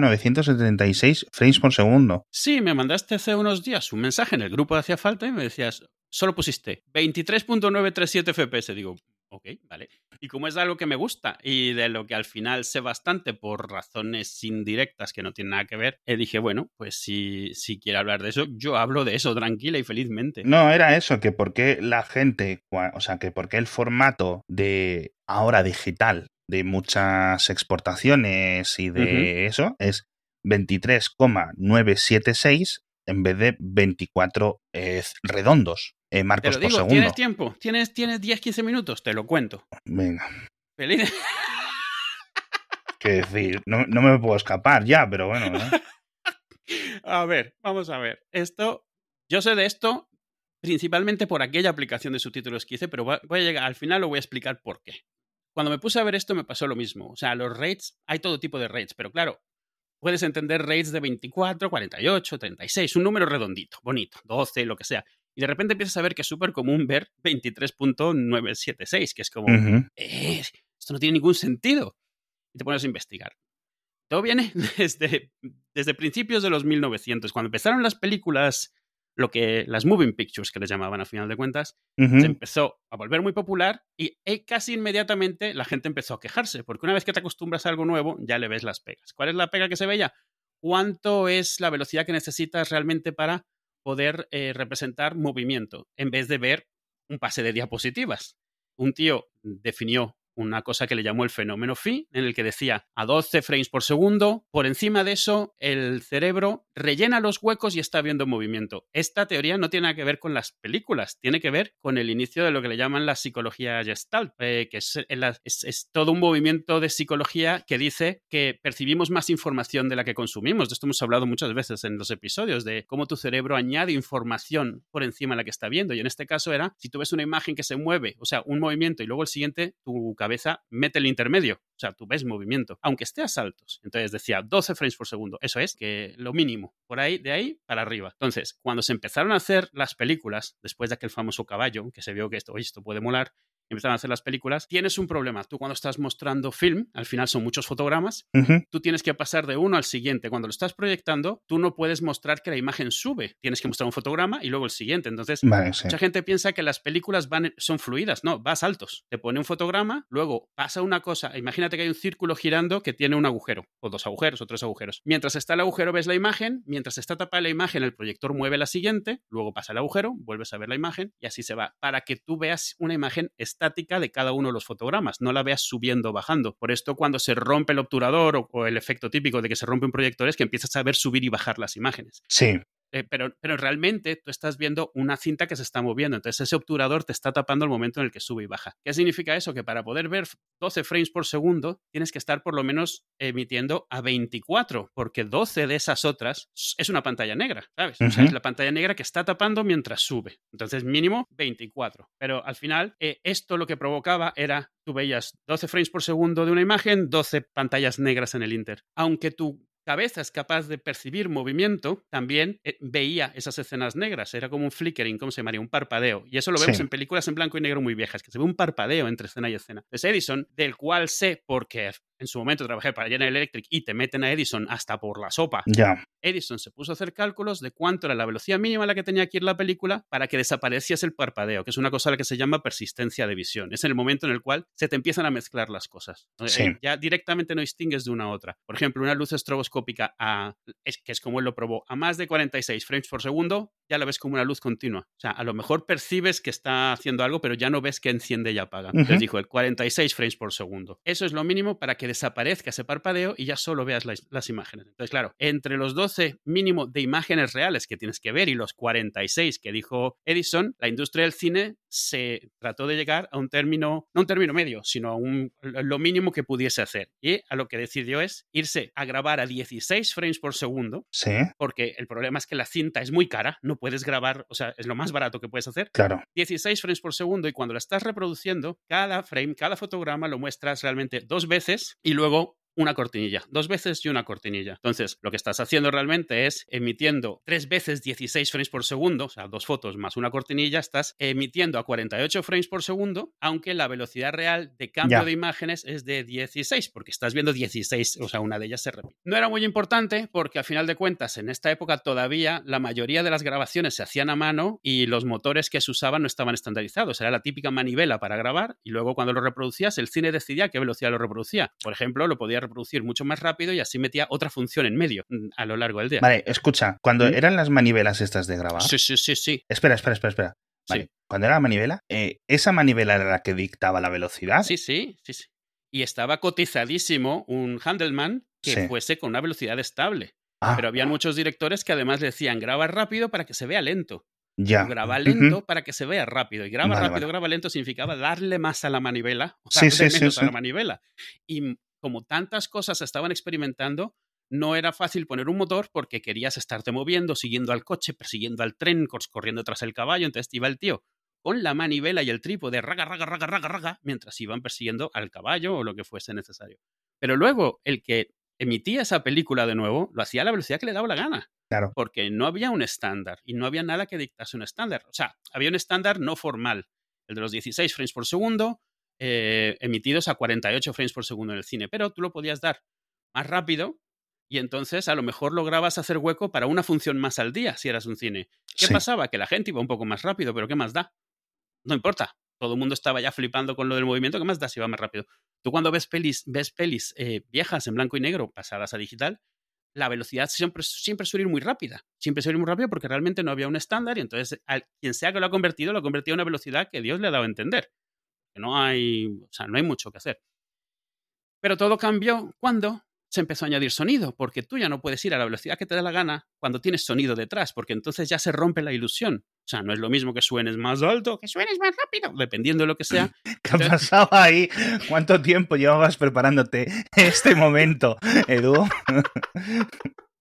23,976 frames por segundo? Sí, me mandaste hace unos días un mensaje en el grupo de Hacía Falta y me decías, solo pusiste 23.937 FPS. Digo, ok, vale. Y como es algo que me gusta y de lo que al final sé bastante por razones indirectas que no tienen nada que ver, eh, dije, bueno, pues si, si quiere hablar de eso, yo hablo de eso tranquila y felizmente. No, era eso, que por qué la gente, o sea, que por qué el formato de ahora digital de muchas exportaciones y de eso es 23,976 en vez de 24 eh, redondos eh, marcos Te lo digo, ¿Tienes tiempo? ¿Tienes, tienes 10-15 minutos? Te lo cuento. Venga. Feliz. Qué decir, no, no, me puedo escapar ya, pero bueno. ¿eh? a ver, vamos a ver. Esto, yo sé de esto principalmente por aquella aplicación de subtítulos que hice, pero voy a llegar, al final lo voy a explicar por qué. Cuando me puse a ver esto me pasó lo mismo. O sea, los rates, hay todo tipo de rates, pero claro, puedes entender rates de 24, 48, 36, un número redondito, bonito, 12, lo que sea. Y de repente empiezas a ver que es súper común ver 23.976, que es como, eh, esto no tiene ningún sentido. Y te pones a investigar. Todo viene desde, desde principios de los 1900, cuando empezaron las películas, lo que las moving pictures que les llamaban a final de cuentas, se empezó a volver muy popular y eh, casi inmediatamente la gente empezó a quejarse, porque una vez que te acostumbras a algo nuevo, ya le ves las pegas. ¿Cuál es la pega que se veía? ¿Cuánto es la velocidad que necesitas realmente para poder eh, representar movimiento en vez de ver un pase de diapositivas. Un tío definió una cosa que le llamó el fenómeno phi, en el que decía a 12 frames por segundo, por encima de eso el cerebro rellena los huecos y está viendo movimiento. Esta teoría no tiene nada que ver con las películas, tiene que ver con el inicio de lo que le llaman la psicología gestalt, eh, que es, es, todo un movimiento de psicología que dice que percibimos más información de la que consumimos. De esto hemos hablado muchas veces en los episodios, de cómo tu cerebro añade información por encima de la que está viendo. Y en este caso era, si tú ves una imagen que se mueve, o sea, un movimiento y luego el siguiente, tu cabeza mete el intermedio. O sea, tú ves movimiento, aunque esté a saltos. Entonces decía 12 frames por segundo. Eso es que lo mínimo. Por ahí, de ahí para arriba. Entonces, cuando se empezaron a hacer las películas, después de aquel famoso caballo, que se vio que esto, esto puede molar, empezaron a hacer las películas, tienes un problema. Tú cuando estás mostrando film, al final son muchos fotogramas, tú tienes que pasar de uno al siguiente. Cuando lo estás proyectando, tú no puedes mostrar que la imagen sube. Tienes que mostrar un fotograma y luego el siguiente. Entonces, mucha gente piensa que las películas van, son fluidas. No, vas altos. Te pone un fotograma, luego pasa una cosa. Imagínate que hay un círculo girando que tiene un agujero, o dos agujeros, o tres agujeros. Mientras está el agujero, ves la imagen. Mientras está tapada la imagen, el proyector mueve la siguiente, luego pasa el agujero, vuelves a ver la imagen y así se va. Para que tú veas una imagen estática de cada uno de los fotogramas, no la veas subiendo o bajando. Por esto, cuando se rompe el obturador o, el efecto típico de que se rompe un proyector es que empiezas a ver subir y bajar las imágenes. Sí. Eh, pero, pero realmente tú estás viendo una cinta que se está moviendo. Entonces ese obturador te está tapando el momento en el que sube y baja. ¿Qué significa eso? Que para poder ver 12 frames por segundo tienes que estar por lo menos emitiendo a 24, porque 12 de esas otras es una pantalla negra, ¿sabes? O sea, es la pantalla negra que está tapando mientras sube. Entonces mínimo 24. Pero al final eh, esto lo que provocaba era tú veías 12 frames por segundo de una imagen, 12 pantallas negras en el Inter. Aunque tu cabeza es capaz de percibir movimiento, también eh, veía esas escenas negras. Era como un flickering, ¿cómo se llamaría? Un parpadeo. Y eso lo vemos en películas en blanco y negro muy viejas, que se ve un parpadeo entre escena y escena. Entonces Edison, del cual sé porque en su momento trabajé para General Electric y te meten a Edison hasta por la sopa. Edison se puso a hacer cálculos de cuánto era la velocidad mínima a la que tenía que ir la película para que desapareciese el parpadeo, que es una cosa a la que se llama persistencia de visión. Es el momento en el cual se te empiezan a mezclar las cosas. Eh, ya directamente no distingues de una a otra. Por ejemplo, una luz a, es, que es como él lo probó, a más de 46 frames por segundo, ya la ves como una luz continua. O sea, a lo mejor percibes que está haciendo algo, pero ya no ves que enciende y apaga. Entonces dijo el 46 frames por segundo. Eso es lo mínimo para que que desaparezca ese parpadeo y ya solo veas las, las, imágenes. Entonces, claro, entre los 12 mínimo de imágenes reales que tienes que ver y los 46 que dijo Edison, la industria del cine se trató de llegar a un término, no un término medio, sino a un, lo mínimo que pudiese hacer. Y a lo que decidió es irse a grabar a 16 frames por segundo. Sí. Porque el problema es que la cinta es muy cara, no puedes grabar, o sea, es lo más barato que puedes hacer. Claro. 16 frames por segundo y cuando la estás reproduciendo, cada frame, cada fotograma lo muestras realmente dos veces y luego una cortinilla, dos veces y una cortinilla. Entonces, lo que estás haciendo realmente es emitiendo tres veces 16 frames por segundo, o sea, dos fotos más una cortinilla, estás emitiendo a 48 frames por segundo, aunque la velocidad real de cambio de imágenes es de 16, porque estás viendo 16, o sea, una de ellas se repite. No era muy importante porque al final de cuentas, en esta época todavía la mayoría de las grabaciones se hacían a mano y los motores que se usaban no estaban estandarizados. Era la típica manivela para grabar y luego cuando lo reproducías, el cine decidía a qué velocidad lo reproducía. Por ejemplo, lo podía reproducir mucho más rápido y así metía otra función en medio mm, a lo largo del día. Vale, escucha, cuando ¿Mm? eran las manivelas estas de grabar. Sí, sí, sí, sí. Espera, espera, espera, espera. Vale, Sí. cuando era la manivela, eh, ¿esa manivela era la que dictaba la velocidad? Sí, sí, sí, sí. Y estaba cotizadísimo un Handleman que Sí. fuese con una velocidad estable. Ah, Pero habían muchos directores que además le decían graba rápido para que se vea lento. ya. Graba lento para que se vea rápido. Y graba Vale, rápido, vale. graba lento significaba darle más a la manivela, o Sí, darle sí, sí, menos a sí. la manivela. Y como tantas cosas estaban experimentando, no era fácil poner un motor porque querías estarte moviendo, siguiendo al coche, persiguiendo al tren, corriendo tras el caballo. Entonces iba el tío con la manivela y el trípode, raga, raga, raga, raga, raga, mientras iban persiguiendo al caballo o lo que fuese necesario. Pero luego el que emitía esa película de nuevo lo hacía a la velocidad que le daba la gana Claro. porque no había un estándar y no había nada que dictase un estándar. O sea, había un estándar no formal, el de los 16 frames por segundo, eh, emitidos a 48 frames por segundo en el cine, pero tú lo podías dar más rápido y entonces a lo mejor lograbas hacer hueco para una función más al día si eras un cine. ¿Qué Sí. pasaba? Que la gente iba un poco más rápido, pero ¿qué más da? No importa. Todo el mundo estaba ya flipando con lo del movimiento, ¿qué más da si va más rápido? Tú cuando ves pelis, ves pelis eh, viejas en blanco y negro pasadas a digital, la velocidad siempre, siempre suele ir muy rápida. Siempre suele ir muy rápido porque realmente no había un estándar y entonces al, quien sea que lo ha convertido, lo ha convertido a una velocidad que Dios le ha dado a entender. Que no hay, o sea, no hay mucho que hacer. Pero todo cambió cuando se empezó a añadir sonido, porque tú ya no puedes ir a la velocidad que te da la gana cuando tienes sonido detrás, porque entonces ya se rompe la ilusión. O sea, no es lo mismo que suenes más alto, que suenes más rápido, dependiendo de lo que sea. ¿Qué ha pasado ahí? ¿Cuánto tiempo llevabas preparándote este momento, Edu?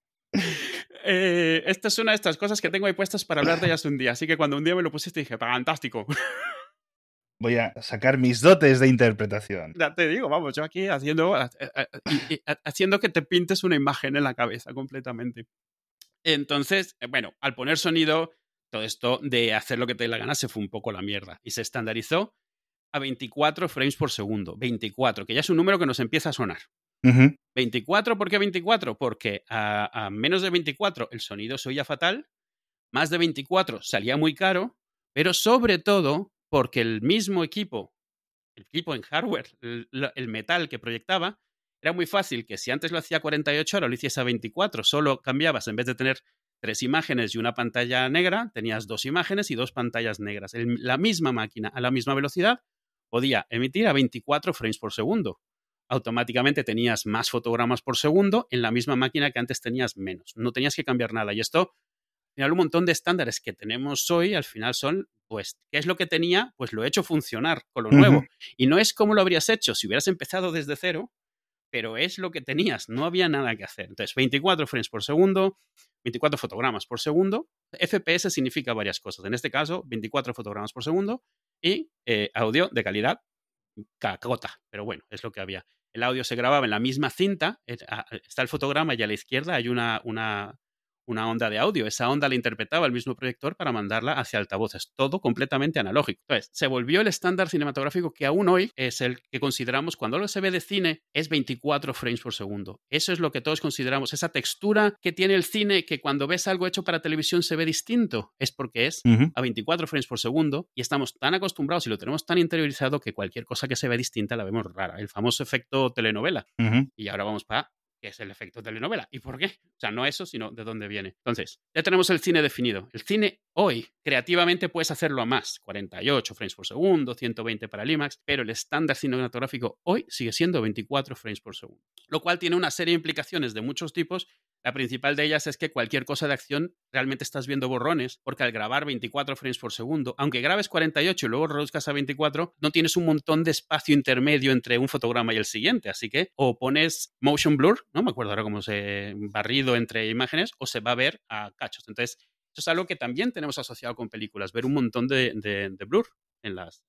Eh, esta es una de estas cosas que tengo ahí puestas para hablar de ellas un día, así que cuando un día me lo pusiste dije, fantástico. Voy a sacar mis dotes de interpretación. Ya te digo, vamos, yo aquí haciendo, eh, eh, y- haciendo que te pintes una imagen en la cabeza completamente. Entonces, eh, bueno, al poner sonido, todo esto de hacer lo que te dé la gana se fue un poco la mierda y se estandarizó a 24 frames por segundo. 24, que ya es un número que nos empieza a sonar. Ujú. 24, ¿por qué 24? Porque a, a menos de 24 el sonido se oía fatal, más de 24 salía muy caro, pero sobre todo porque el mismo equipo, el equipo en hardware, el, metal que proyectaba, era muy fácil que si antes lo hacía a 48, ahora lo hiciese a 24. Solo cambiabas, en vez de tener tres imágenes y una pantalla negra, tenías dos imágenes y dos pantallas negras. La misma máquina, a la misma velocidad, podía emitir a 24 frames por segundo automáticamente tenías más fotogramas por segundo en la misma máquina que antes tenías menos. No tenías que cambiar nada. Y esto, final, un montón de estándares que tenemos hoy, al final son, pues, ¿qué es lo que tenía? Pues lo he hecho funcionar con lo nuevo. Y no es como lo habrías hecho si hubieras empezado desde cero, pero es lo que tenías. No había nada que hacer. Entonces, 24 frames por segundo, 24 fotogramas por segundo. FPS significa varias cosas. En este caso, 24 fotogramas por segundo y eh, audio de calidad cacota, pero bueno, es lo que había. El audio se grababa en la misma cinta, eh, ah, está el fotograma y a la izquierda hay una, una, una onda de audio. Esa onda la interpretaba el mismo proyector para mandarla hacia altavoces, todo completamente analógico. Entonces, se volvió el estándar cinematográfico que aún hoy es el que consideramos cuando lo se ve de cine es 24 frames por segundo. Eso es lo que todos consideramos, esa textura que tiene el cine que cuando ves algo hecho para televisión se ve distinto, es porque es a 24 frames por segundo y estamos tan acostumbrados y lo tenemos tan interiorizado que cualquier cosa que se ve distinta la vemos rara. El famoso efecto telenovela. Y ahora vamos para que es el efecto telenovela. ¿Y por qué? O sea, no eso, sino de dónde viene. Entonces, ya tenemos el cine definido. El cine hoy, creativamente puedes hacerlo a más, 48 frames por segundo, 120 para el IMAX, pero el estándar cinematográfico hoy sigue siendo 24 frames por segundo. Lo cual tiene una serie de implicaciones de muchos tipos la principal de ellas es que cualquier cosa de acción realmente estás viendo borrones, porque al grabar 24 frames por segundo, aunque grabes 48 y luego reduzcas a 24, no tienes un montón de espacio intermedio entre un fotograma y el siguiente. Así que o pones motion blur, no me acuerdo ahora cómo se barrido entre imágenes, o se va a ver a cachos. Entonces, eso es algo que también tenemos asociado con películas, ver un montón de blur en las,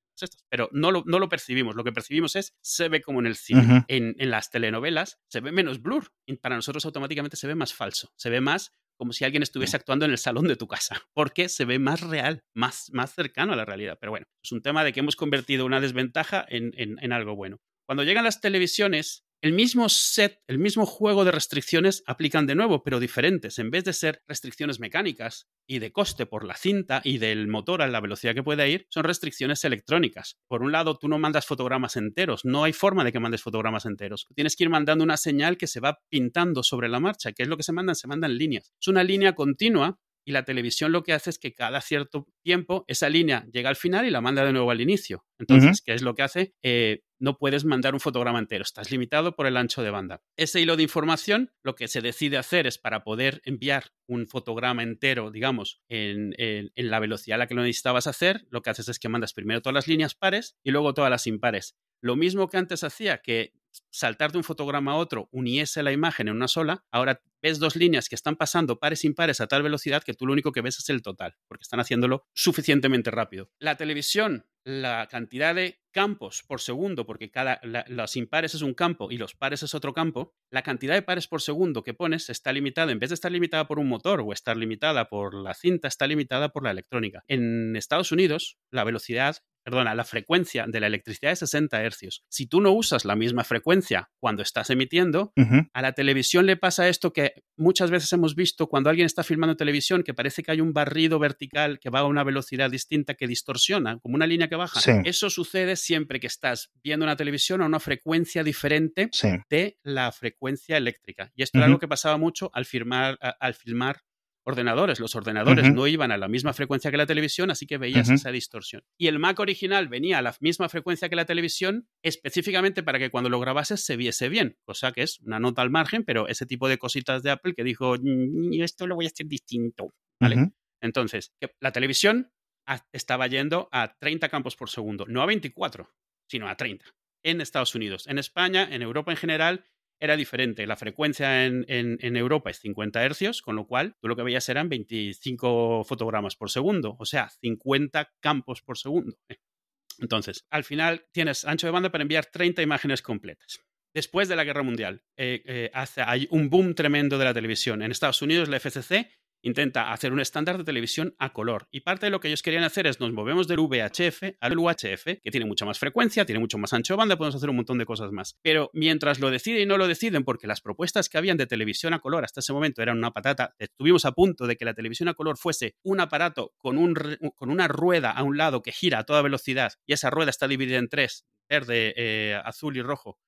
pero no lo, no lo, percibimos. Lo que percibimos es, se ve como en el cine. en, en, las telenovelas se ve menos blur. Y para nosotros automáticamente se ve más falso. Se ve más como si alguien estuviese actuando en el salón de tu casa, porque se ve más real, más, más cercano a la realidad. Pero bueno, es un tema de que hemos convertido una desventaja en, en, en algo bueno. Cuando llegan las televisiones, el mismo set, el mismo juego de restricciones aplican de nuevo, pero diferentes. En vez de ser restricciones mecánicas y de coste por la cinta y del motor a la velocidad que puede ir, son restricciones electrónicas. Por un lado, tú no mandas fotogramas enteros, no hay forma de que mandes fotogramas enteros. Tienes que ir mandando una señal que se va pintando sobre la marcha. ¿Qué es lo que se mandan? Se mandan líneas. Es una línea continua y la televisión lo que hace es que cada cierto tiempo esa línea llega al final y la manda de nuevo al inicio. Entonces, ¿qué es lo que hace? Eh, no puedes mandar un fotograma entero, estás limitado por el ancho de banda. Ese hilo de información, lo que se decide hacer es para poder enviar un fotograma entero, digamos, en, en, la velocidad a la que lo necesitabas hacer, lo que haces es que mandas primero todas las líneas pares y luego todas las impares. Lo mismo que antes hacía, que saltar de un fotograma a otro uniese la imagen en una sola, ahora ves dos líneas que están pasando pares impares a tal velocidad que tú lo único que ves es el total, porque están haciéndolo suficientemente rápido. La televisión, la cantidad de campos por segundo, porque cada los impares es un campo y los pares es otro campo, la cantidad de pares por segundo que pones está limitada, en vez de estar limitada por un motor o estar limitada por la cinta, está limitada por la electrónica. En Estados Unidos, la velocidad perdona, la frecuencia de la electricidad es 60 hercios. Si tú no usas la misma frecuencia cuando estás emitiendo, a la televisión le pasa esto que muchas veces hemos visto cuando alguien está filmando televisión, que parece que hay un barrido vertical que va a una velocidad distinta que distorsiona, como una línea que baja. Eso sucede siempre que estás viendo una televisión a una frecuencia diferente de la frecuencia eléctrica. Y esto es algo que pasaba mucho al, firmar, al filmar ordenadores. Los ordenadores no iban a la misma frecuencia que la televisión, así que veías esa distorsión. Y el Mac original venía a la misma frecuencia que la televisión, específicamente para que cuando lo grabases se viese bien, cosa que es una nota al margen, pero ese tipo de cositas de Apple que dijo, esto lo voy a hacer distinto. ¿Vale? Entonces, la televisión estaba yendo a 30 campos por segundo, no a 24, sino a 30 en Estados Unidos. En España, en Europa en general, era diferente. La frecuencia en, Europa es 50 hercios, con lo cual tú lo que veías eran 25 fotogramas por segundo, o sea, 50 campos por segundo. Entonces, al final tienes ancho de banda para enviar 30 imágenes completas. Después de la Guerra Mundial, eh, eh, hay un boom tremendo de la televisión. En Estados Unidos, la FCC intenta hacer un estándar de televisión a color. Y parte de lo que ellos querían hacer es nos movemos del VHF al UHF, que tiene mucha más frecuencia, tiene mucho más ancho de banda, podemos hacer un montón de cosas más. Pero mientras lo deciden y no lo deciden, porque las propuestas que habían de televisión a color hasta ese momento eran una patata, estuvimos a punto de que la televisión a color fuese un aparato con, un, con una rueda a un lado que gira a toda velocidad y esa rueda está dividida en tres, verde, eh, azul y rojo,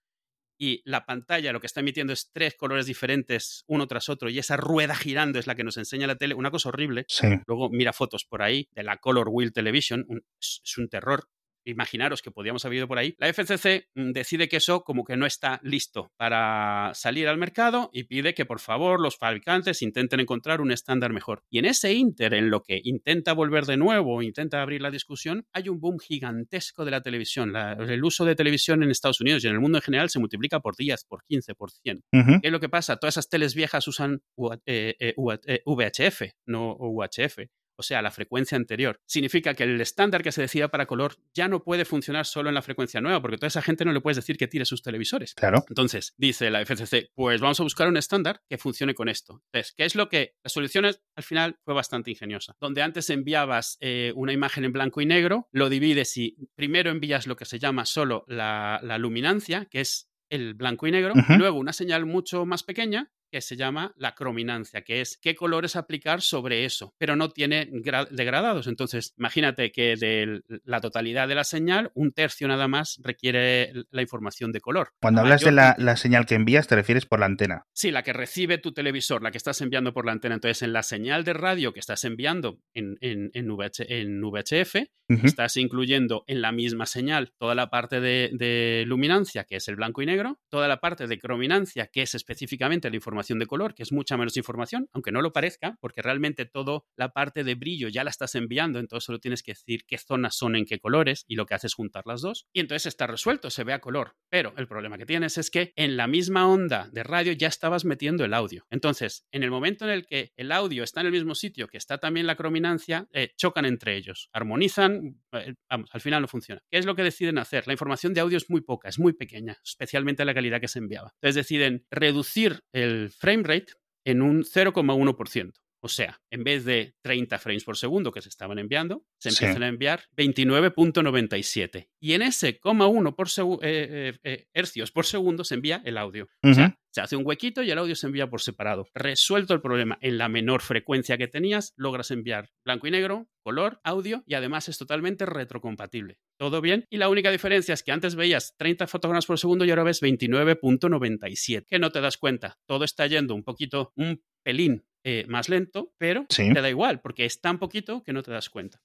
y la pantalla lo que está emitiendo es tres colores diferentes uno tras otro y esa rueda girando es la que nos enseña la tele, una cosa horrible. Luego mira fotos por ahí de la Color Wheel Television, es un terror imaginaros que podíamos haber ido por ahí, la FCC mm, decide que eso como que no está listo para salir al mercado y pide que por favor los fabricantes intenten encontrar un estándar mejor. Y en ese inter, en lo que intenta volver de nuevo, intenta abrir la discusión, hay un boom gigantesco de la televisión. el uso de televisión en Estados Unidos y en el mundo en general se multiplica por 10, por 15, por 100. ¿Qué es lo que pasa? Todas esas teles viejas usan VHF, eh, eh, no UHF o sea, la frecuencia anterior. Significa que el estándar que se decía para color ya no puede funcionar solo en la frecuencia nueva, porque toda esa gente no le puedes decir que tire sus televisores. Claro. Entonces, dice la FCC, pues vamos a buscar un estándar que funcione con esto. Entonces, ¿qué es lo que? La solución al final fue bastante ingeniosa. Donde antes enviabas eh, una imagen en blanco y negro, lo divides y primero envías lo que se llama solo la, luminancia, que es el blanco y negro, y luego una señal mucho más pequeña que se llama la crominancia, que es qué colores aplicar sobre eso, pero no tiene degradados. Entonces, imagínate que de la totalidad de la señal, un tercio nada más requiere la información de color. Cuando hablas de la, la, señal que envías, te refieres por la antena. Sí, la que recibe tu televisor, la que estás enviando por la antena. Entonces, en la señal de radio que estás enviando en, en, en, VHF, estás incluyendo en la misma señal toda la parte de, de, luminancia, que es el blanco y negro, toda la parte de crominancia, que es específicamente la información de color, que es mucha menos información, aunque no lo parezca, porque realmente toda la parte de brillo ya la estás enviando, entonces solo tienes que decir qué zonas son en qué colores y lo que haces es juntar las dos. Y entonces está resuelto, se ve a color. Pero el problema que tienes es que en la misma onda de radio ya estabas metiendo el audio. Entonces, en el momento en el que el audio está en el mismo sitio que está también la crominancia, eh, chocan entre ellos, armonizan, eh, vamos, al final no funciona. ¿Qué es lo que deciden hacer? La información de audio es muy poca, es muy pequeña, especialmente la calidad que se enviaba. Entonces deciden reducir el frame rate en un 0,1%. O sea, en vez de 30 frames por segundo que se estaban enviando, se empiezan a enviar 29.97. Y en ese 0,1 por eh, eh, eh, hercios por segundo se envía el audio. O sea, se hace un huequito y el audio se envía por separado. Resuelto el problema en la menor frecuencia que tenías, logras enviar blanco y negro, color, audio y además es totalmente retrocompatible. Todo bien. Y la única diferencia es que antes veías 30 fotogramas por segundo y ahora ves 29.97. Que no te das cuenta. Todo está yendo un poquito, un pelín eh, más lento, pero te da igual porque es tan poquito que no te das cuenta.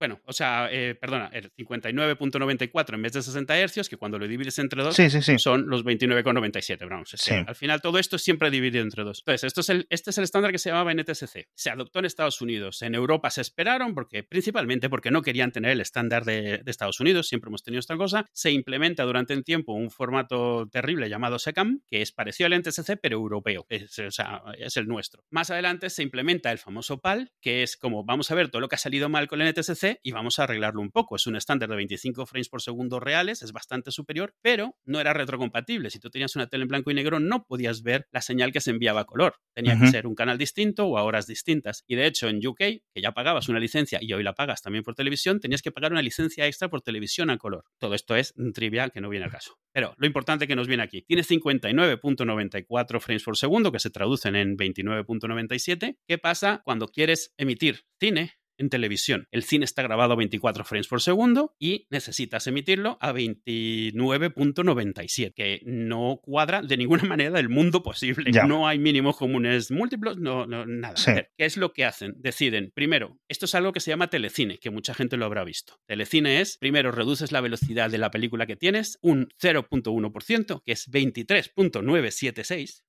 Bueno, o sea, eh, perdona, el 59.94 en vez de 60 hercios, que cuando lo divides entre dos son los 29,97. Vamos, al final todo esto es siempre dividido entre dos. Entonces, esto es el, este es el estándar que se llamaba NTSC. Se adoptó en Estados Unidos. En Europa se esperaron, porque principalmente porque no querían tener el estándar de, Estados Unidos, siempre hemos tenido esta cosa. Se implementa durante un tiempo un formato terrible llamado SECAM, que es parecido al NTSC, pero europeo. Es, o sea, es el nuestro. Más adelante se implementa el famoso PAL, que es como vamos a ver todo lo que ha salido mal con el NTSC y vamos a arreglarlo un poco. Es un estándar de 25 frames por segundo reales, es bastante superior, pero no era retrocompatible. Si tú tenías una tele en blanco y negro, no podías ver la señal que se enviaba a color. Tenía que ser un canal distinto o a horas distintas. Y de hecho, en UK, que ya pagabas una licencia y hoy la pagas también por televisión, tenías que pagar una licencia extra por televisión a color. Todo esto es trivial que no viene al caso. Pero lo importante que nos viene aquí, tiene 59.94 frames por segundo, que se traducen en 29.97. ¿Qué pasa cuando quieres emitir cine en televisión. El cine está grabado a 24 frames por segundo y necesitas emitirlo a 29.97, que no cuadra de ninguna manera del mundo posible. No hay mínimos comunes múltiplos, no, nada. ¿Qué es lo que hacen? Deciden, primero, esto es algo que se llama telecine, que mucha gente lo habrá visto. Telecine es, primero, reduces la velocidad de la película que tienes un 0.1%, que es 23.976.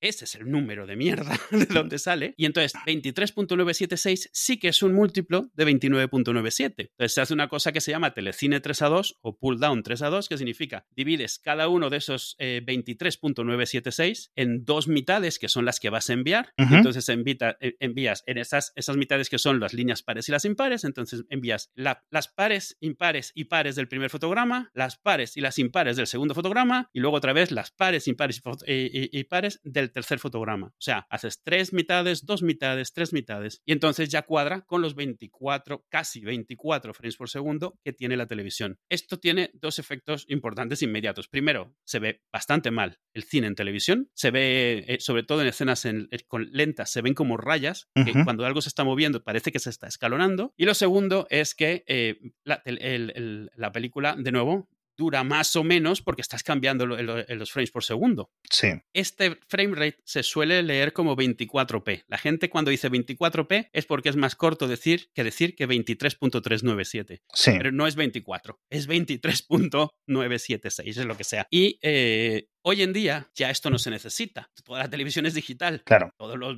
Ese es el número de mierda de donde sale. Y entonces, 23.976 sí que es un múltiplo de 29.97. Entonces se hace una cosa que se llama telecine 3 a 2 o pull down 3 a 2, que significa divides cada uno de esos 23.976 eh, en dos mitades, que son las que vas a enviar. Entonces eh, envías en esas, esas mitades que son las líneas pares y las impares. Entonces envías las pares, impares y pares del primer fotograma, las pares y las impares del segundo fotograma, y luego otra vez las pares, impares y, y pares del tercer fotograma. O sea, haces tres mitades, dos mitades, tres mitades, y entonces ya cuadra con los 24, casi 24 frames por segundo que tiene la televisión. Esto tiene dos efectos importantes inmediatos. Primero, se ve bastante mal el cine en televisión. Se ve, eh, sobre todo en escenas eh, con lentas, se ven como rayas, que cuando algo se está moviendo parece que se está escalonando. Y lo segundo es que eh, la película, de nuevo, dura más o menos porque estás cambiando los frames por segundo. Sí. Este frame rate se suele leer como 24p. La gente cuando dice 24p es porque es más corto decir que decir que 23.397. Sí. Pero no es 24, es 23.976, es lo que sea. Y eh, Hoy en día ya esto no se necesita. Toda la televisión es digital. Claro. Todos los,